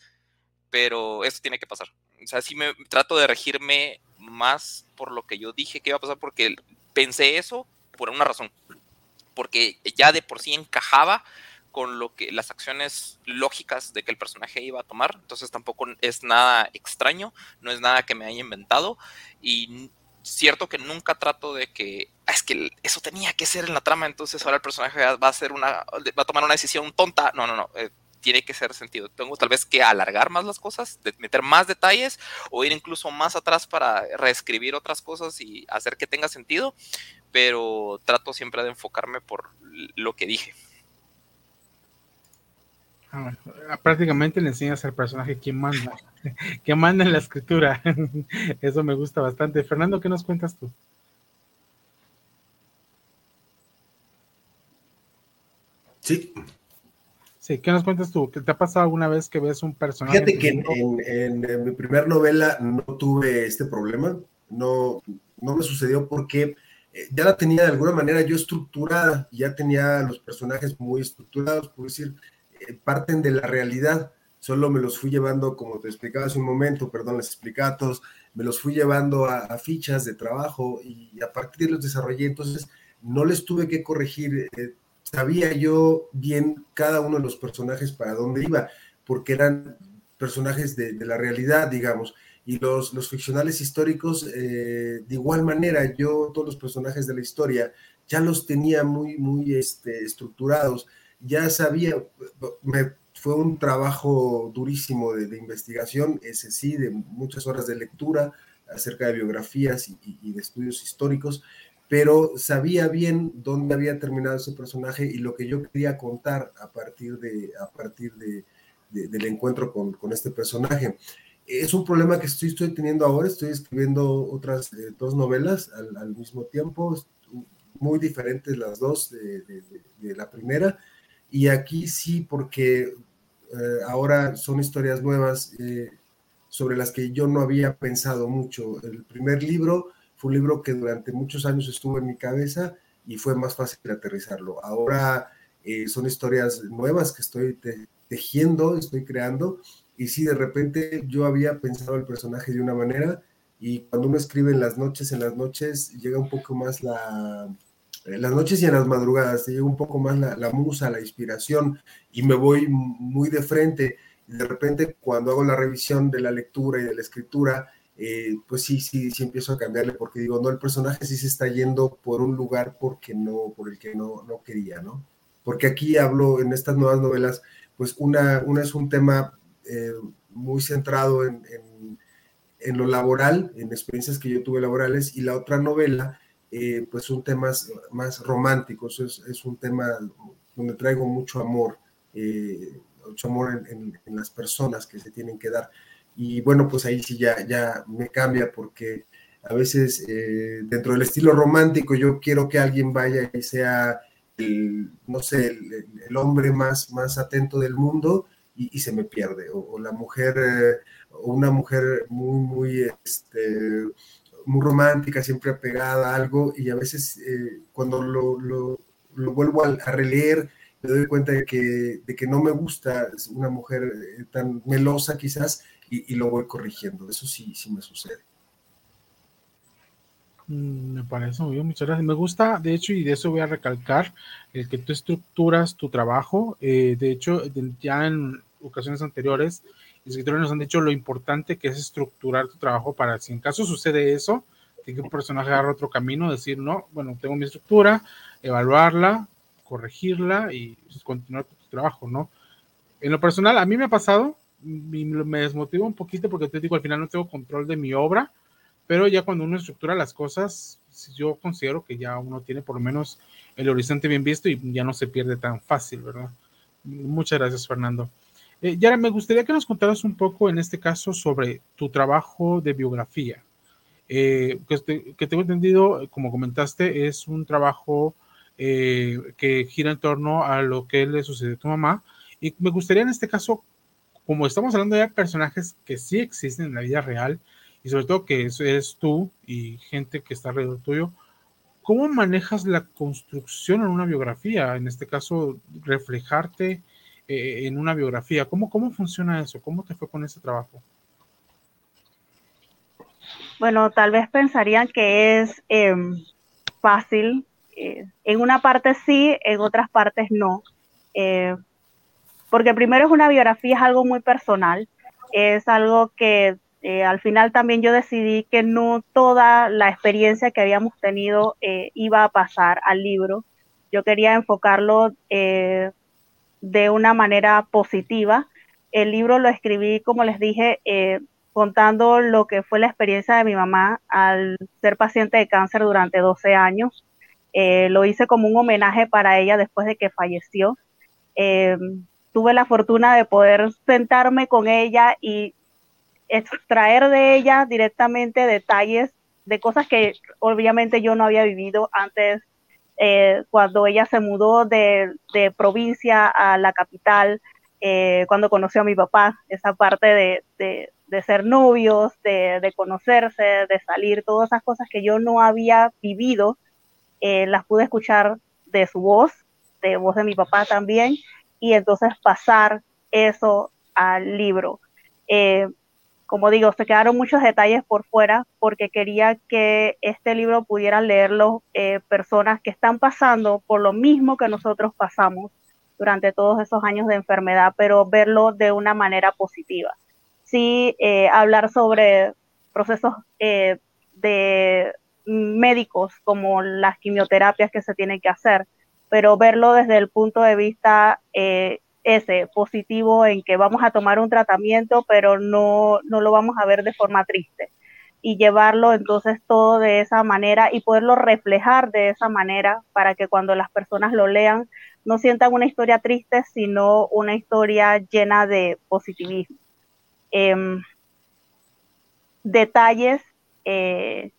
pero eso tiene que pasar. O sea, sí me trato de regirme más por lo que yo dije que iba a pasar, porque pensé eso por una razón, porque ya de por sí encajaba con lo que las acciones lógicas de que el personaje iba a tomar, entonces tampoco es nada extraño, no es nada que me haya inventado y cierto que nunca trato de que ah, es que eso tenía que ser en la trama, entonces ahora el personaje va a hacer una va a tomar una decisión tonta. No, no, no, eh, tiene que ser sentido. Tengo tal vez que alargar más las cosas, meter más detalles o ir incluso más atrás para reescribir otras cosas y hacer que tenga sentido, pero trato siempre de enfocarme por lo que dije.
Ah, prácticamente le enseñas al personaje quién manda, que manda en la escritura. Eso me gusta bastante. Fernando, ¿qué nos cuentas tú?
Sí.
Sí, ¿qué nos cuentas tú? ¿Qué te ha pasado alguna vez que ves un personaje?
Fíjate que en, en, en, mi primer novela no tuve este problema, no, no me sucedió porque eh, ya la tenía de alguna manera yo estructurada, ya tenía los personajes muy estructurados, por decir, parten de la realidad, solo me los fui llevando, como te explicaba hace un momento, perdón, les explicaba todos, me los fui llevando a, a, fichas de trabajo y a partir de los desarrollé, entonces no les tuve que corregir, eh, sabía yo bien cada uno de los personajes para dónde iba, porque eran personajes de, de la realidad, digamos, y los, los ficcionales históricos, eh, de igual manera, yo todos los personajes de la historia ya los tenía muy, muy este, estructurados, ya sabía, me, fue un trabajo durísimo de, de, investigación, ese sí, de muchas horas de lectura acerca de biografías y, y, de estudios históricos, pero sabía bien dónde había terminado ese personaje y lo que yo quería contar a partir, de, a partir de, de del encuentro con, con, este personaje. es un problema que estoy, estoy teniendo ahora, estoy escribiendo otras dos novelas al, mismo tiempo, muy diferentes las dos de, de la primera, y aquí sí, porque ahora son historias nuevas sobre las que yo no había pensado mucho. El primer libro fue un libro que durante muchos años estuvo en mi cabeza y fue más fácil aterrizarlo. Ahora eh, son historias nuevas que estoy tejiendo, estoy creando, y sí, de repente yo había pensado el personaje de una manera, y cuando uno escribe en las noches, en las noches llega un poco más la... En las noches y en las madrugadas, llega un poco más la, musa, la inspiración, y me voy muy de frente de repente cuando hago la revisión de la lectura y de la escritura, eh, pues sí, sí, sí empiezo a cambiarle porque digo, no, el personaje sí se está yendo por un lugar porque no, por el que no, no quería, ¿no? Porque aquí hablo en estas nuevas novelas, pues una, una es un tema eh, muy centrado en, en, lo laboral, en experiencias que yo tuve laborales, y la otra novela, eh, pues son temas más románticos, es, es, un tema donde traigo mucho amor mucho amor en, las personas que se tienen que dar. Y bueno, pues ahí sí ya, ya me cambia porque a veces eh, dentro del estilo romántico yo quiero que alguien vaya y sea, el, no sé, el, hombre más, más atento del mundo y, se me pierde. O, la mujer, eh, o una mujer muy, muy, este, muy romántica, siempre apegada a algo y a veces eh, cuando lo, lo, lo vuelvo a, releer, me doy cuenta de que, de que no me gusta una mujer eh, tan melosa quizás y, lo voy corrigiendo. Eso sí, sí me sucede.
Mm, me parece muy bien, muchas gracias. Me gusta, de hecho, y de eso voy a recalcar, el que tú estructuras tu trabajo. Eh, de hecho, ya en ocasiones anteriores, los escritores nos han dicho lo importante que es estructurar tu trabajo para si en caso sucede eso, que un personaje agarre otro camino, decir, no, bueno, tengo mi estructura, evaluarla, corregirla y continuar con tu trabajo, ¿no? En lo personal, a mí me ha pasado, me desmotiva un poquito porque te digo, al final no tengo control de mi obra, pero ya cuando uno estructura las cosas, yo considero que ya uno tiene por lo menos el horizonte bien visto y ya no se pierde tan fácil, ¿verdad? Muchas gracias, Fernando. Eh, Yara, me gustaría que nos contaras un poco en este caso sobre tu trabajo de biografía. Eh, que, que, tengo entendido, como comentaste, es un trabajo eh, que gira en torno a lo que le sucedió a tu mamá. Y me gustaría en este caso, como estamos hablando de personajes que sí existen en la vida real, y sobre todo que eres tú y gente que está alrededor tuyo, ¿cómo manejas la construcción en una biografía? En este caso, reflejarte eh, en una biografía. ¿Cómo, ¿Cómo funciona eso? ¿Cómo te fue con ese trabajo?
Bueno, tal vez pensarían que es em, fácil eh, en una parte sí, en otras partes no. Eh, porque primero es una biografía, es algo muy personal, es algo que eh, al final también yo decidí que no toda la experiencia que habíamos tenido iba a pasar al libro. Yo quería enfocarlo de una manera positiva. El libro lo escribí, como les dije, contando lo que fue la experiencia de mi mamá al ser paciente de cáncer durante 12 años. Eh, lo hice como un homenaje para ella después de que falleció. Eh, tuve la fortuna de poder sentarme con ella y extraer de ella directamente detalles de cosas que obviamente yo no había vivido antes eh, cuando ella se mudó de, provincia a la capital, cuando conoció a mi papá, esa parte de, ser novios, de, de, conocerse, de salir, todas esas cosas que yo no había vivido eh, las pude escuchar de su voz, de voz de mi papá también, y entonces pasar eso al libro. Eh, como digo, se quedaron muchos detalles por fuera porque quería que este libro pudieran leerlo eh, personas que están pasando por lo mismo que nosotros pasamos durante todos esos años de enfermedad, pero verlo de una manera positiva. Sí, hablar sobre procesos de médicos como las quimioterapias que se tienen que hacer, pero verlo desde el punto de vista eh, ese positivo en que vamos a tomar un tratamiento, pero no, no lo vamos a ver de forma triste y llevarlo entonces todo de esa manera y poderlo reflejar de esa manera para que cuando las personas lo lean no sientan una historia triste, sino una historia llena de positivismo. Em, detalles, eh,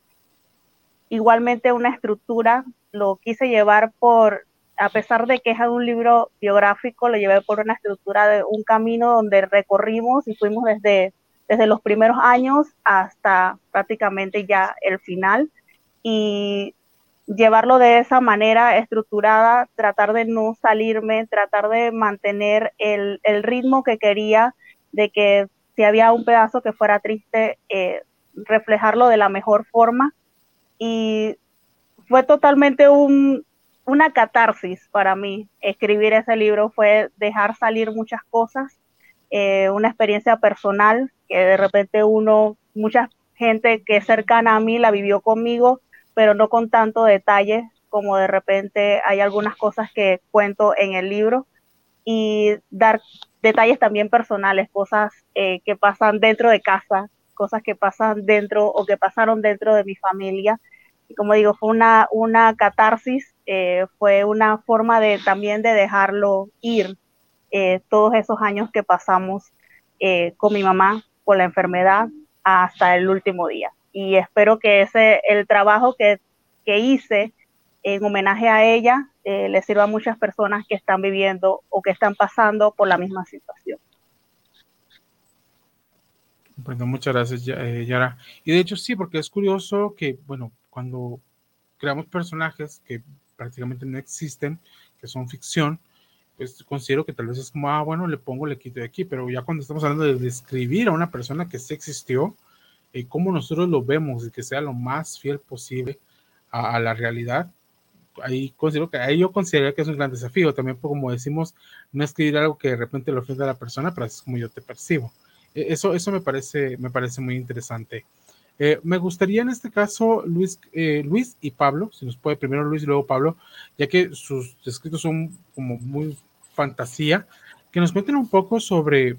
igualmente una estructura, lo quise llevar por, a pesar de que es un libro biográfico, lo llevé por una estructura de un camino donde recorrimos y fuimos desde, desde los primeros años hasta prácticamente ya el final. Y llevarlo de esa manera estructurada, tratar de no salirme, tratar de mantener el, el ritmo que quería, de que si había un pedazo que fuera triste, eh, reflejarlo de la mejor forma. Y fue totalmente un, una catarsis para mí. Escribir ese libro fue dejar salir muchas cosas, eh, una experiencia personal que de repente uno, mucha gente que es cercana a mí la vivió conmigo, pero no con tanto detalle como de repente hay algunas cosas que cuento en el libro y dar detalles también personales, cosas eh, que pasan dentro de casa, cosas que pasan dentro o que pasaron dentro de mi familia. Y como digo, fue una, una catarsis eh, fue una forma de también de dejarlo ir eh, todos esos años que pasamos eh, con mi mamá con la enfermedad hasta el último día. Y espero que ese el trabajo que, que hice en homenaje a ella le sirva a muchas personas que están viviendo o que están pasando por la misma situación.
Bueno, muchas gracias, Yara. Y de hecho sí, porque es curioso que, bueno, cuando creamos personajes que prácticamente no existen, que son ficción, pues considero que tal vez es como, ah, bueno, le pongo, le quito de aquí, pero ya cuando estamos hablando de describir a una persona que sí existió, eh, cómo nosotros lo vemos y que sea lo más fiel posible a, la realidad, ahí considero que ahí yo considero que es un gran desafío. También, pues, como decimos, no escribir algo que de repente le ofenda a la persona, pero es como yo te percibo. E, eso, eso me parece, me parece muy interesante. Eh, me gustaría en este caso, Luis, eh, Luis y Pablo, si nos puede primero Luis y luego Pablo, ya que sus escritos son como muy fantasía, que nos cuenten un poco sobre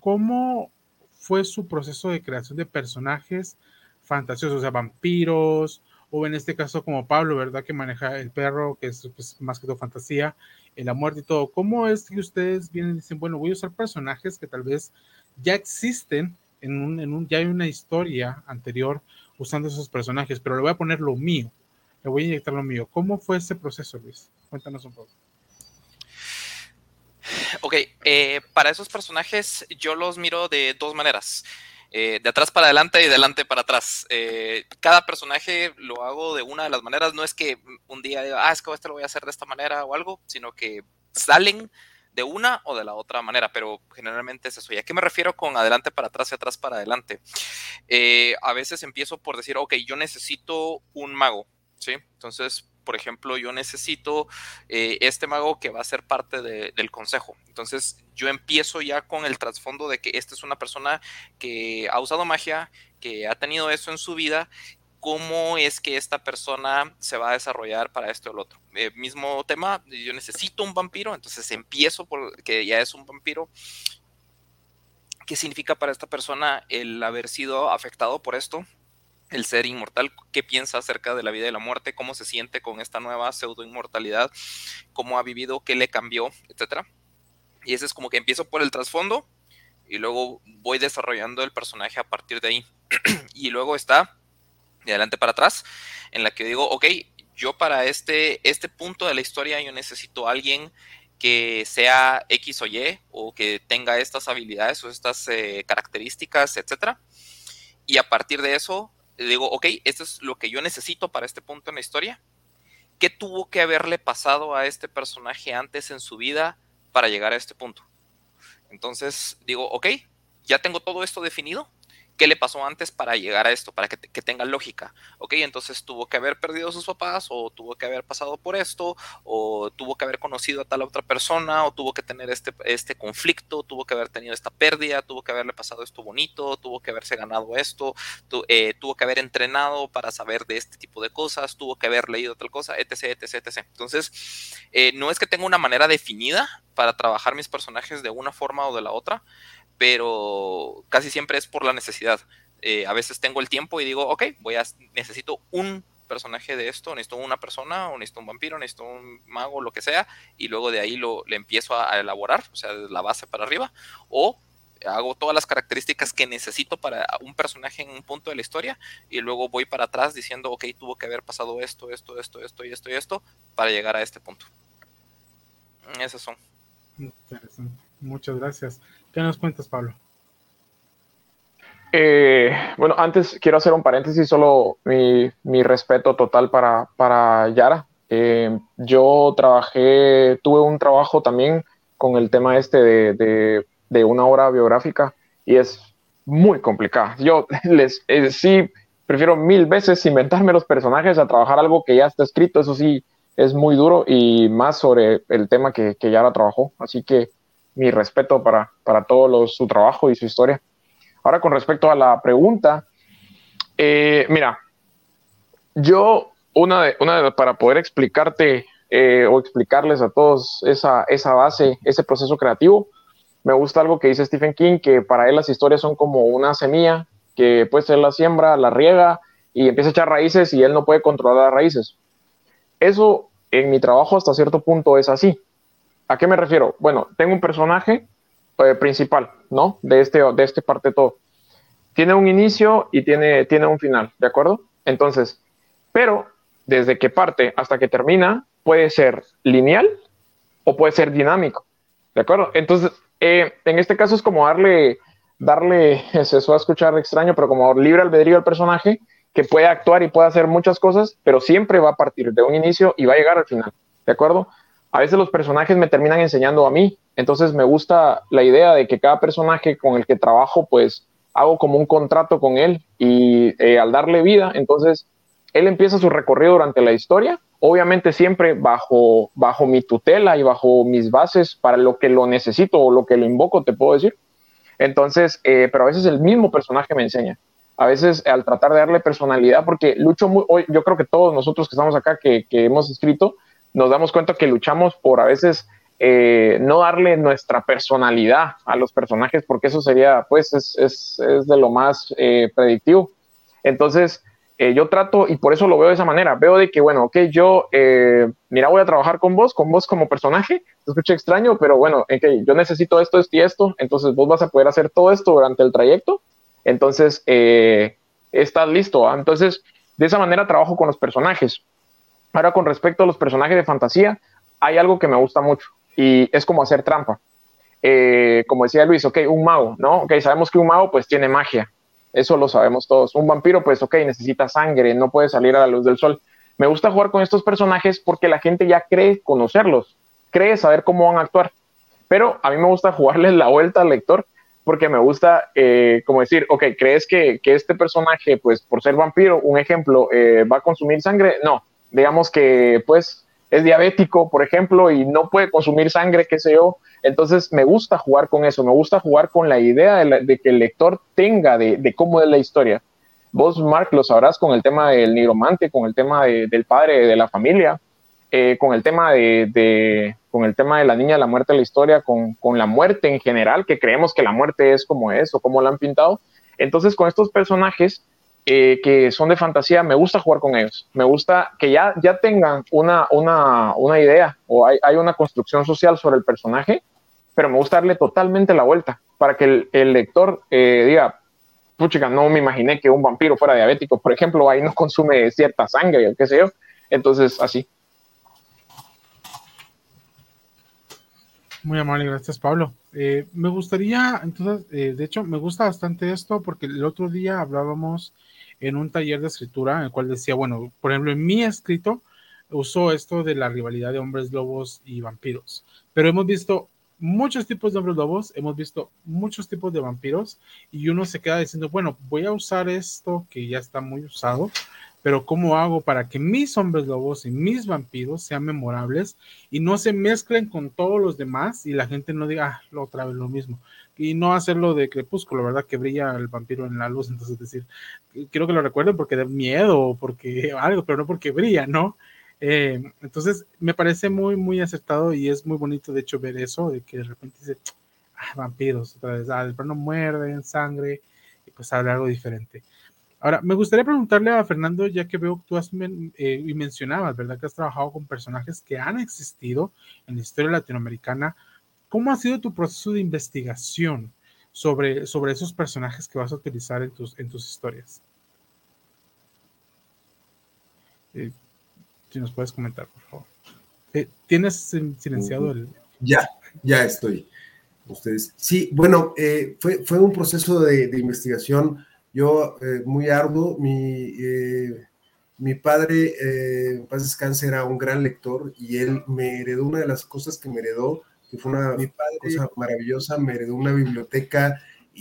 cómo fue su proceso de creación de personajes fantasiosos, o sea, vampiros, o en este caso como Pablo, ¿verdad? Que maneja el perro, que es pues, más que todo fantasía, la muerte y todo. ¿Cómo es que ustedes vienen y dicen, bueno, voy a usar personajes que tal vez ya existen en un, en un, ya hay una historia anterior usando esos personajes, pero le voy a poner lo mío, le voy a inyectar lo mío. ¿Cómo fue ese proceso, Luis? Cuéntanos un poco.
Ok, eh, para esos personajes yo los miro de dos maneras. Eh, de atrás para adelante y de adelante para atrás. Eh, cada personaje lo hago de una de las maneras. No es que un día diga, ah, es que este lo voy a hacer de esta manera o algo, sino que salen de una o de la otra manera, pero generalmente es eso. ¿Y a qué me refiero con adelante para atrás y atrás para adelante? Eh, a veces empiezo por decir, ok, yo necesito un mago, ¿sí? Entonces, por ejemplo, yo necesito eh, este mago que va a ser parte del consejo. Entonces, yo empiezo ya con el trasfondo de que esta es una persona que ha usado magia, que ha tenido eso en su vida cómo es que esta persona se va a desarrollar para esto o el otro. Eh, mismo tema, yo necesito un vampiro, entonces empiezo por que ya es un vampiro. ¿Qué significa para esta persona el haber sido afectado por esto? El ser inmortal, qué piensa acerca de la vida y la muerte, cómo se siente con esta nueva pseudo inmortalidad, cómo ha vivido, qué le cambió, etcétera. Y ese es como que empiezo por el trasfondo y luego voy desarrollando el personaje a partir de ahí. y luego está de adelante para atrás, en la que digo, ok, yo para este, este punto de la historia yo necesito a alguien que sea X o Y o que tenga estas habilidades o estas eh, características, etcétera. Y a partir de eso digo, ok, esto es lo que yo necesito para este punto en la historia. ¿Qué tuvo que haberle pasado a este personaje antes en su vida para llegar a este punto? Entonces digo, ok, ya tengo todo esto definido qué le pasó antes para llegar a esto, para que, tenga lógica. Ok, entonces tuvo que haber perdido a sus papás, o tuvo que haber pasado por esto, o tuvo que haber conocido a tal otra persona, o tuvo que tener este, este conflicto, tuvo que haber tenido esta pérdida, tuvo que haberle pasado esto bonito, tuvo que haberse ganado esto, eh, tuvo que haber entrenado para saber de este tipo de cosas, tuvo que haber leído tal cosa, etc, etc, etc. Entonces, eh, no es que tenga una manera definida para trabajar mis personajes de una forma o de la otra, pero casi siempre es por la necesidad. Eh, a veces tengo el tiempo y digo, ok, voy a, necesito un personaje de esto, necesito una persona, o necesito un vampiro, necesito un mago, lo que sea, y luego de ahí lo le empiezo a, elaborar, o sea, de la base para arriba, o hago todas las características que necesito para un personaje en un punto de la historia y luego voy para atrás diciendo, ok, tuvo que haber pasado esto, esto, esto, esto y esto y esto para llegar a este punto. Esas son.
Muchas gracias. ¿Qué nos cuentas, Pablo?
Eh, bueno, antes quiero hacer un paréntesis, solo mi, respeto total para, para Yara. Eh, yo trabajé, tuve un trabajo también con el tema este de, de, una obra biográfica y es muy complicada. Yo les eh, sí prefiero mil veces inventarme los personajes a trabajar algo que ya está escrito, eso sí es muy duro y más sobre el tema que, que Yara trabajó. Así que mi respeto para, para todo su trabajo y su historia. Ahora, con respecto a la pregunta, eh, mira, yo, una de, una para poder explicarte eh, o explicarles a todos esa, esa base, ese proceso creativo, me gusta algo que dice Stephen King, que para él las historias son como una semilla que puede ser la siembra, la riega y empieza a echar raíces y él no puede controlar las raíces. Eso en mi trabajo hasta cierto punto es así. ¿A qué me refiero? Bueno, tengo un personaje eh, principal, ¿no? De este, de este parte todo. Tiene un inicio y tiene, tiene un final, ¿de acuerdo? Entonces, pero desde que parte hasta que termina, puede ser lineal o puede ser dinámico, ¿de acuerdo? Entonces, eh, en este caso es como darle, darle, se a escuchar extraño, pero como libre albedrío al personaje, que puede actuar y puede hacer muchas cosas, pero siempre va a partir de un inicio y va a llegar al final, ¿de acuerdo? A veces los personajes me terminan enseñando a mí, entonces me gusta la idea de que cada personaje con el que trabajo, pues hago como un contrato con él y eh, al darle vida, entonces él empieza su recorrido durante la historia, obviamente siempre bajo, bajo mi tutela y bajo mis bases para lo que lo necesito o lo que lo invoco, te puedo decir. Entonces, eh, pero a veces el mismo personaje me enseña. A veces al tratar de darle personalidad, porque lucho muy, hoy, yo creo que todos nosotros que estamos acá, que, que hemos escrito, nos damos cuenta que luchamos por a veces eh, no darle nuestra personalidad a los personajes, porque eso sería, pues, es, es, es de lo más eh, predictivo. Entonces, eh, yo trato, y por eso lo veo de esa manera, veo de que, bueno, ok, yo, mira, voy a trabajar con vos, con vos como personaje, te escucha extraño, pero bueno, okay, yo necesito esto, esto y esto, entonces vos vas a poder hacer todo esto durante el trayecto, entonces, estás listo. Entonces, de esa manera trabajo con los personajes. Ahora, con respecto a los personajes de fantasía, hay algo que me gusta mucho y es como hacer trampa. Eh, como decía Luis, ok, un mago, ¿no? Ok, sabemos que un mago pues tiene magia, eso lo sabemos todos. Un vampiro pues ok, necesita sangre, no puede salir a la luz del sol. Me gusta jugar con estos personajes porque la gente ya cree conocerlos, cree saber cómo van a actuar. Pero a mí me gusta jugarles la vuelta al lector porque me gusta, eh, como decir, ok, ¿crees que, que, este personaje, pues por ser vampiro, un ejemplo, eh, va a consumir sangre? No, digamos que pues es diabético, por ejemplo, y no puede consumir sangre, qué sé yo. Entonces me gusta jugar con eso, me gusta jugar con la idea de, que el lector tenga de, cómo es la historia. Vos, Mark, lo sabrás con el tema del nigromante, con el tema del padre de la familia, eh, con el tema de, con el tema de la niña, la muerte de la historia, con, con la muerte en general, que creemos que la muerte es como es o como la han pintado. Entonces, con estos personajes, eh, que son de fantasía, me gusta jugar con ellos. Me gusta que ya, ya tengan una, una, una idea o hay, hay, una construcción social sobre el personaje, pero me gusta darle totalmente la vuelta para que el, lector eh, diga, puchica, no me imaginé que un vampiro fuera diabético, por ejemplo, ahí no consume cierta sangre o qué sé yo. Entonces, así.
Muy amable, gracias Pablo. Eh, me gustaría, entonces, de hecho, me gusta bastante esto porque el otro día hablábamos en un taller de escritura en el cual decía, bueno, por ejemplo, en mi escrito usó esto de la rivalidad de hombres lobos y vampiros, pero hemos visto muchos tipos de hombres lobos, hemos visto muchos tipos de vampiros y uno se queda diciendo, bueno, voy a usar esto que ya está muy usado, pero ¿cómo hago para que mis hombres lobos y mis vampiros sean memorables y no se mezclen con todos los demás y la gente no diga, ah, otra vez lo mismo? Y no hacerlo de crepúsculo, ¿verdad? Que brilla el vampiro en la luz, entonces es decir, quiero que lo recuerden porque da miedo o porque algo, pero no porque brilla, ¿no? Eh, entonces me parece muy, muy acertado y es muy bonito de hecho ver eso, de que de repente dice, ah, vampiros, otra vez, ah, no muerden sangre y pues habla algo diferente. Ahora, me gustaría preguntarle a Fernando, ya que veo que tú has eh, y mencionabas, ¿verdad? Que has trabajado con personajes que han existido en la historia latinoamericana ¿Cómo ha sido tu proceso de investigación sobre, sobre esos personajes que vas a utilizar en tus, en tus historias. Eh, si nos puedes comentar, por favor. Eh, ¿Tienes silenciado el...?
Ya, ya estoy. Ustedes. Sí, bueno, eh, fue, fue un proceso de, investigación, yo muy arduo. Mi, mi padre, en paz descanse, era un gran lector y él me heredó una de las cosas que me heredó, que fue una cosa maravillosa, me heredó una biblioteca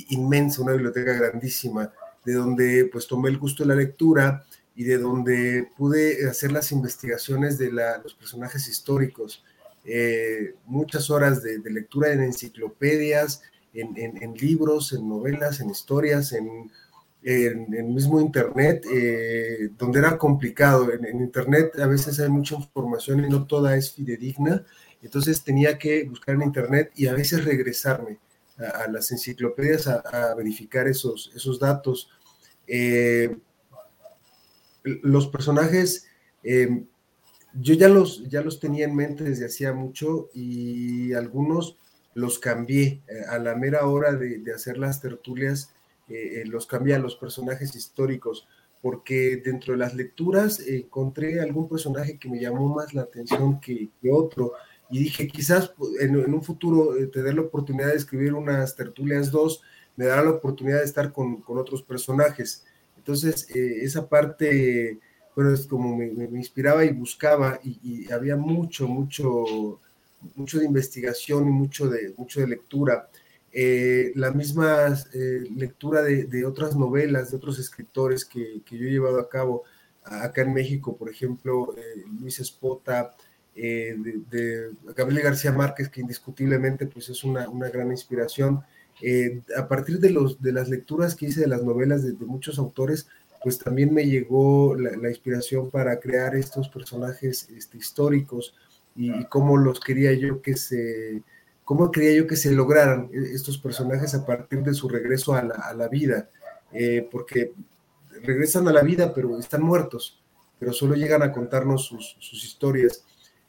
inmensa, una biblioteca grandísima, de donde pues tomé el gusto de la lectura y de donde pude hacer las investigaciones de los personajes históricos. Eh, muchas horas de, lectura en enciclopedias, en, libros, en novelas, en historias, en, el mismo Internet, eh, donde era complicado. En, Internet a veces hay mucha información y no toda es fidedigna, entonces tenía que buscar en Internet y a veces regresarme a, las enciclopedias a, verificar esos, esos datos. Eh, los personajes, eh, yo ya los, ya los tenía en mente desde hacía mucho y algunos los cambié eh, a la mera hora de, hacer las tertulias, eh, los cambié a los personajes históricos, porque dentro de las lecturas encontré algún personaje que me llamó más la atención que, otro. Y dije, quizás en, un futuro tener la oportunidad de escribir unas tertulias dos me dará la oportunidad de estar con, con otros personajes. Entonces, eh, esa parte, bueno, es como me, inspiraba y buscaba y, había mucho, mucho, mucho de investigación y mucho de, mucho de lectura. Eh, la misma eh, lectura de, otras novelas, de otros escritores que, yo he llevado a cabo acá en México, por ejemplo, Luis Espota, de, Gabriel García Márquez, que indiscutiblemente pues, es una, una gran inspiración. Eh, a partir de, los, de las lecturas que hice de las novelas de, muchos autores, pues también me llegó la, inspiración para crear estos personajes este, históricos y, cómo los quería yo que se, cómo quería yo que se lograran estos personajes a partir de su regreso a la, vida, eh, porque regresan a la vida pero están muertos, pero solo llegan a contarnos sus, historias.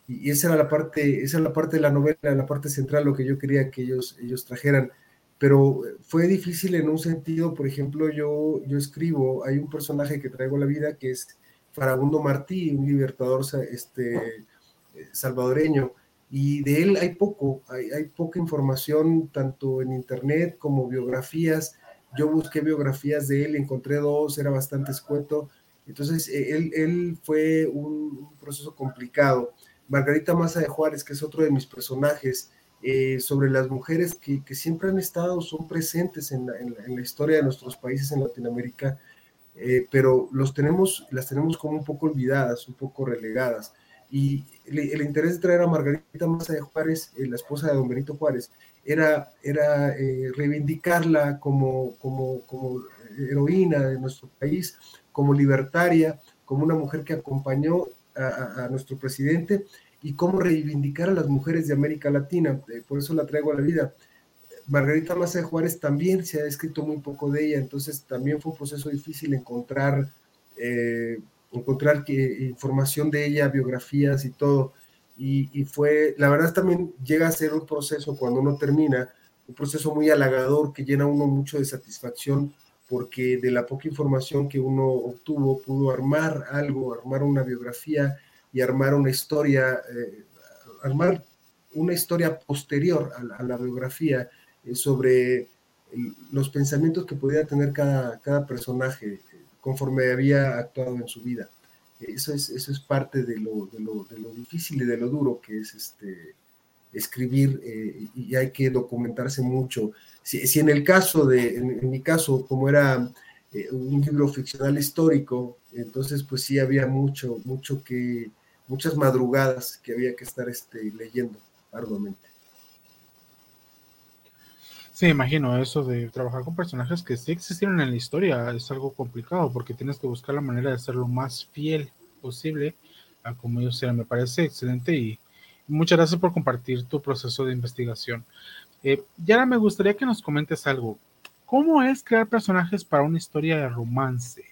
Y, esa era la parte, esa era la parte de la novela, la parte central, lo que yo quería que ellos, ellos trajeran pero fue difícil en un sentido, por ejemplo, yo, yo escribo, hay un personaje que traigo a la vida que es Farabundo Martí, un libertador este, salvadoreño, y de él hay poco, hay, hay, poca información tanto en internet como biografías. Yo busqué biografías de él, encontré dos, era bastante escueto. Entonces, e, él, él fue un, proceso complicado. Margarita Maza de Juárez, que es otro de mis personajes, eh, sobre las mujeres que, siempre han estado, son presentes en la, historia de nuestros países en Latinoamérica, eh, pero los tenemos, las tenemos como un poco olvidadas, un poco relegadas. Y el, interés de traer a Margarita Maza de Juárez, eh, la esposa de don Benito Juárez, era, reivindicarla como heroína de nuestro país, como libertaria, como una mujer que acompañó a nuestro presidente y cómo reivindicar a las mujeres de América Latina. Eh, por eso la traigo a la vida. Margarita Maza de Juárez también se ha escrito muy poco de ella, entonces también fue un proceso difícil encontrar, eh, encontrar información de ella, biografías y todo. Y, y, fue, la verdad también llega a ser un proceso cuando uno termina, un proceso muy halagador que llena a uno mucho de satisfacción porque de la poca información que uno obtuvo pudo armar algo, armar una biografía y armar una historia, eh, armar una historia posterior a la, biografía eh, sobre los pensamientos que podía tener cada, cada personaje eh, conforme había actuado en su vida. Eso es, eso es parte de lo, de, lo, de lo difícil y de lo duro que es este, escribir y hay que documentarse mucho. Si, en el caso de, en, mi caso, como era un libro ficcional histórico, entonces pues sí había mucho, mucho que, muchas madrugadas que había que estar este, leyendo arduamente.
Sí, imagino eso de trabajar con personajes que sí existieron en la historia es algo complicado porque tienes que buscar la manera de ser lo más fiel posible a como ellos eran. Me parece excelente y muchas gracias por compartir tu proceso de investigación. Eh, Yara, me gustaría que nos comentes algo. ¿Cómo es crear personajes para una historia de romance?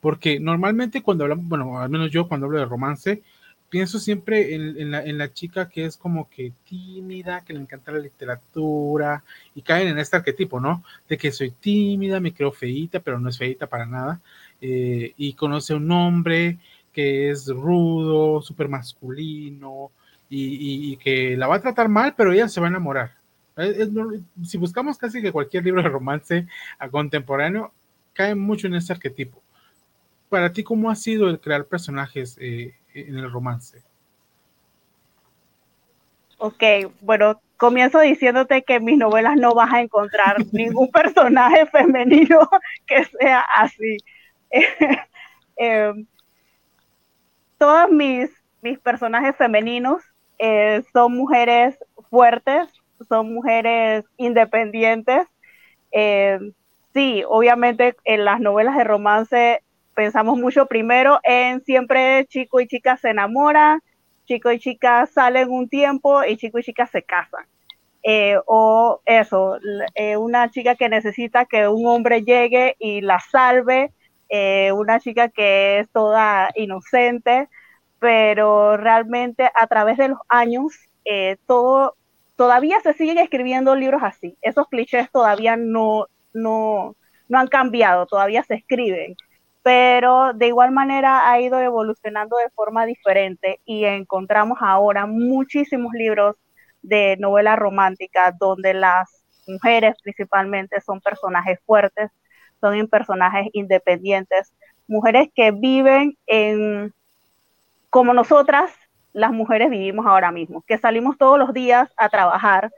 Porque normalmente cuando hablamos, bueno, al menos yo cuando hablo de romance, pienso siempre en, la, chica que es como que tímida, que le encanta la literatura y caen en este arquetipo, ¿no? De que soy tímida, me creo feita, pero no es feita para nada, eh, y conoce a un hombre que es rudo, súper masculino, y, que la va a tratar mal, pero ella se va a enamorar. Si buscamos casi que cualquier libro de romance a contemporáneo, cae mucho en ese arquetipo. Para ti, ¿cómo ha sido el crear personajes eh, en el romance?
Ok, bueno, comienzo diciéndote que en mis novelas no vas a encontrar ningún personaje femenino que sea así. Em, todos mis, mis personajes femeninos eh, son mujeres fuertes, son mujeres independientes. Em, sí, obviamente en las novelas de romance pensamos mucho primero en siempre chico y chica se enamoran, chico y chica salen un tiempo y chico y chica se casan. Eh, o eso, eh, una chica que necesita que un hombre llegue y la salve, eh, una chica que es toda inocente, pero realmente a través de los años, todo, todavía se siguen escribiendo libros así. Esos clichés todavía no, no, no han cambiado, todavía se escriben pero de igual manera ha ido evolucionando de forma diferente y encontramos ahora muchísimos libros de novela romántica donde las mujeres principalmente son personajes fuertes, son personajes independientes, mujeres que viven en como nosotras, las mujeres vivimos ahora mismo, que salimos todos los días a trabajar,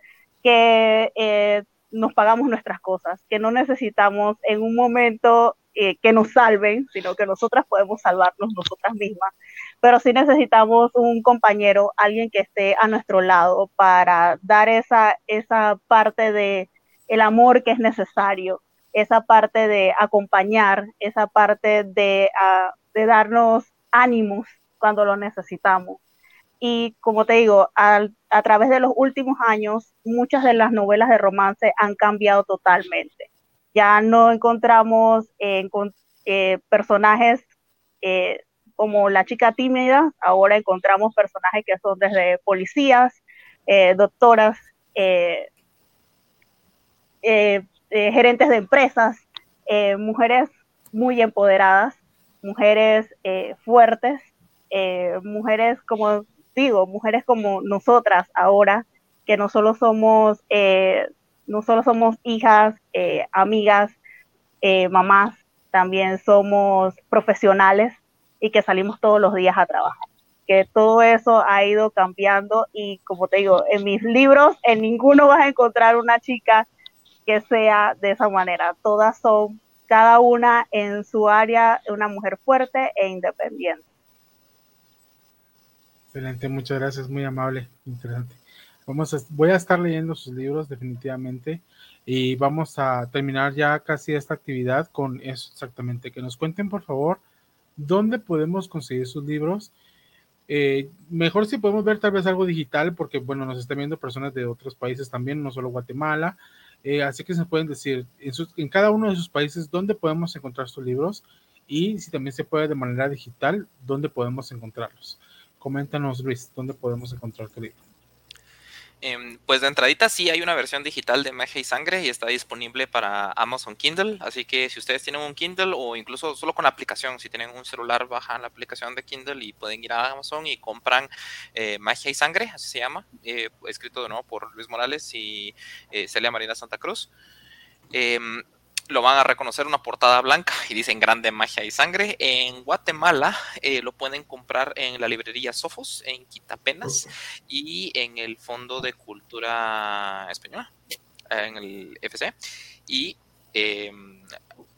que eh, nos pagamos nuestras cosas, que no necesitamos en un momento eh, que nos salven, sino que nosotras podemos salvarnos nosotras mismas. Pero sí necesitamos un compañero, alguien que esté a nuestro lado para dar esa, esa parte de el amor que es necesario, esa parte de acompañar, esa parte de, ah, de darnos ánimos cuando lo necesitamos. Y como te digo, a, través de los últimos años, muchas de las novelas de romance han cambiado totalmente. Ya no encontramos eh, eh, personajes eh, como la chica tímida, ahora encontramos personajes que son desde policías, doctoras, gerentes de empresas, mujeres muy empoderadas, mujeres fuertes, mujeres como digo, mujeres como nosotras ahora, que no solo somos no solo somos hijas, eh, amigas, eh, mamás, también somos profesionales y que salimos todos los días a trabajar. Que todo eso ha ido cambiando y como te digo, en mis libros en ninguno vas a encontrar una chica que sea de esa manera. Todas son, cada una en su área, una mujer fuerte e independiente.
Excelente, muchas gracias, muy amable, interesante. Vamos a, voy a estar leyendo sus libros definitivamente y vamos a terminar ya casi esta actividad con eso exactamente. Que nos cuenten por favor dónde podemos conseguir sus libros. Eh, mejor si podemos ver tal vez algo digital porque bueno, nos están viendo personas de otros países también, no solo Guatemala. Eh, así que se pueden decir en, en cada uno de sus países dónde podemos encontrar sus libros y si también se puede de manera digital, dónde podemos encontrarlos. Coméntanos, Luis, dónde podemos encontrar tu libro.
Em, pues de entradita sí hay una versión digital de Magia y Sangre y está disponible para Amazon Kindle, así que si ustedes tienen un Kindle o incluso solo con aplicación, si tienen un celular bajan la aplicación de Kindle y pueden ir a Amazon y compran eh, Magia y Sangre, así se llama, eh, escrito de nuevo por Luis Morales y eh, Celia Marina Santa Cruz. Lo van a reconocer una portada blanca y dicen grande magia y sangre. En Guatemala eh, lo pueden comprar en la librería Sofos, en Quitapenas y en el Fondo de Cultura Española, en el FC. Y em,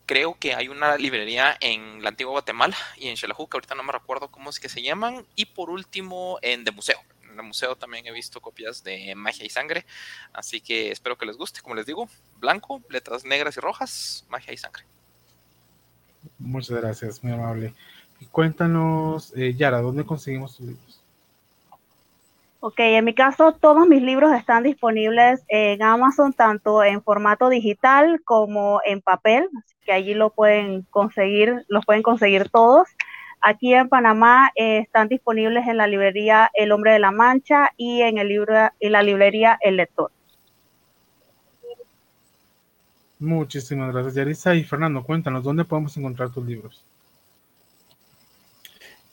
creo que hay una librería en la antigua Guatemala y en Xelajú, que ahorita no me recuerdo cómo es que se llaman. Y por último, en The Museo en el museo también he visto copias de Magia y Sangre, así que espero que les guste, como les digo, blanco, letras negras y rojas, Magia y Sangre.
Muchas gracias, muy amable. Y cuéntanos, eh, Yara, ¿dónde conseguimos tus libros?
Ok, en mi caso todos mis libros están disponibles en Amazon, tanto en formato digital como en papel, así que allí lo pueden conseguir, los pueden conseguir todos. Aquí en Panamá eh, están disponibles en la librería El Hombre de la Mancha y en, el libro, en la librería El Lector.
Muchísimas gracias, Yarisa. Y Fernando, cuéntanos, ¿dónde podemos encontrar tus libros?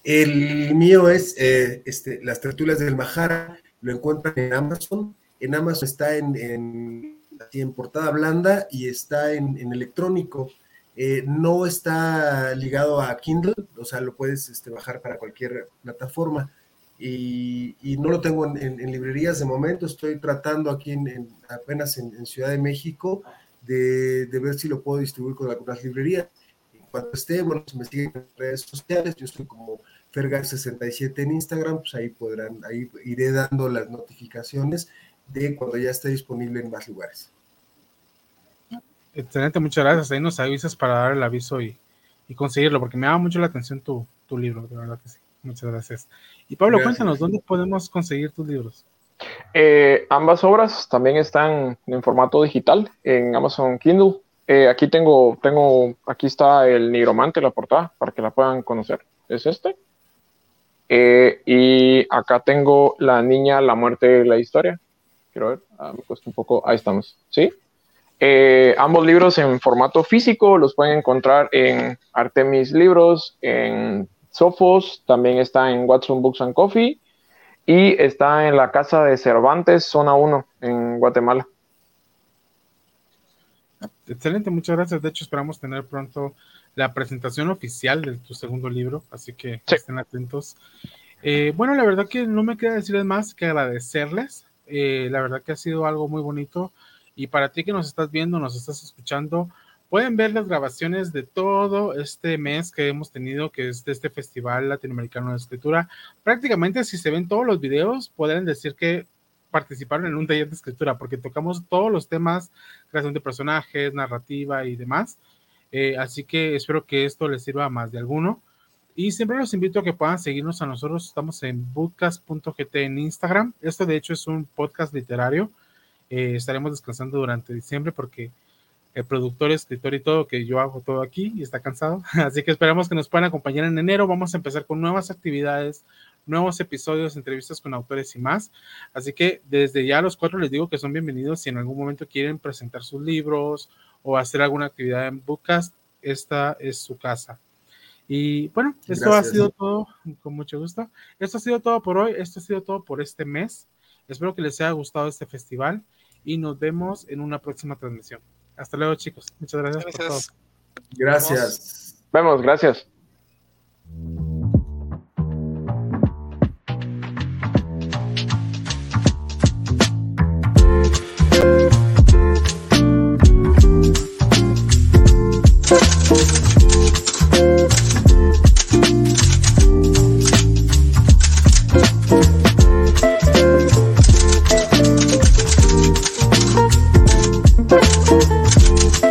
El mío es eh, este, Las Tertulias del Majara, lo encuentran en Amazon. En Amazon está en, en, portada blanda y está en, electrónico. Eh, no está ligado a Kindle, o sea, lo puedes este, bajar para cualquier plataforma. Y, no lo tengo en, librerías de momento, estoy tratando aquí en, apenas en, Ciudad de México de, ver si lo puedo distribuir con algunas librerías. En cuanto esté, bueno, si me siguen en redes sociales, yo estoy como Fergar67 en Instagram, pues ahí podrán, ahí iré dando las notificaciones de cuando ya esté disponible en más lugares.
Excelente, muchas gracias. Ahí nos avisas para dar el aviso y, conseguirlo, porque me llama mucho la atención tu, libro, de verdad que sí. Muchas gracias. Y Pablo, cuéntanos, ¿dónde podemos conseguir tus libros?
Eh, ambas obras también están en formato digital en Amazon Kindle. Eh, aquí tengo, tengo, aquí está el Nigromante, la portada, para que la puedan conocer. Es este. Eh, y acá tengo La Niña, la Muerte, la Historia. Quiero ver, ah, me cuesta un poco. Ahí estamos, ¿sí? Ambos libros en formato físico los pueden encontrar en Artemis Libros, en Sofos, también está en Watson Books and Coffee y está en la casa de Cervantes, zona 1, en Guatemala.
Excelente, muchas gracias. De hecho, esperamos tener pronto la presentación oficial de tu segundo libro, así que estén atentos. Eh, bueno, la verdad que no me queda decirles más que agradecerles. Eh, la verdad que ha sido algo muy bonito. Y para ti que nos estás viendo, nos estás escuchando, Pueden ver las grabaciones de todo este mes que hemos tenido, que es de este Festival Latinoamericano de Escritura. Prácticamente, si se ven todos los videos, podrían decir que participaron en un taller de escritura, porque tocamos todos los temas, creación de personajes, narrativa y demás. Eh, así que espero que esto les sirva a más de alguno. Y siempre los invito a que puedan seguirnos a nosotros. Estamos en bootcast.gt en Instagram. Esto de hecho es un podcast literario. Eh, estaremos descansando durante diciembre porque el productor, escritor y todo, que yo hago todo aquí y está cansado. Así que esperamos que nos puedan acompañar en enero. Vamos a empezar con nuevas actividades, nuevos episodios, entrevistas con autores y más. Así que desde ya los cuatro les digo que son bienvenidos si en algún momento quieren presentar sus libros o hacer alguna actividad en Bookcast, esta es su casa. Y bueno, esto ha sido todo, con mucho gusto. Esto ha sido todo por hoy, esto ha sido todo por este mes. Espero que les haya gustado este festival y nos vemos en una próxima transmisión. Hasta luego, chicos. Muchas gracias, por todo.
Gracias.
Vemos, gracias.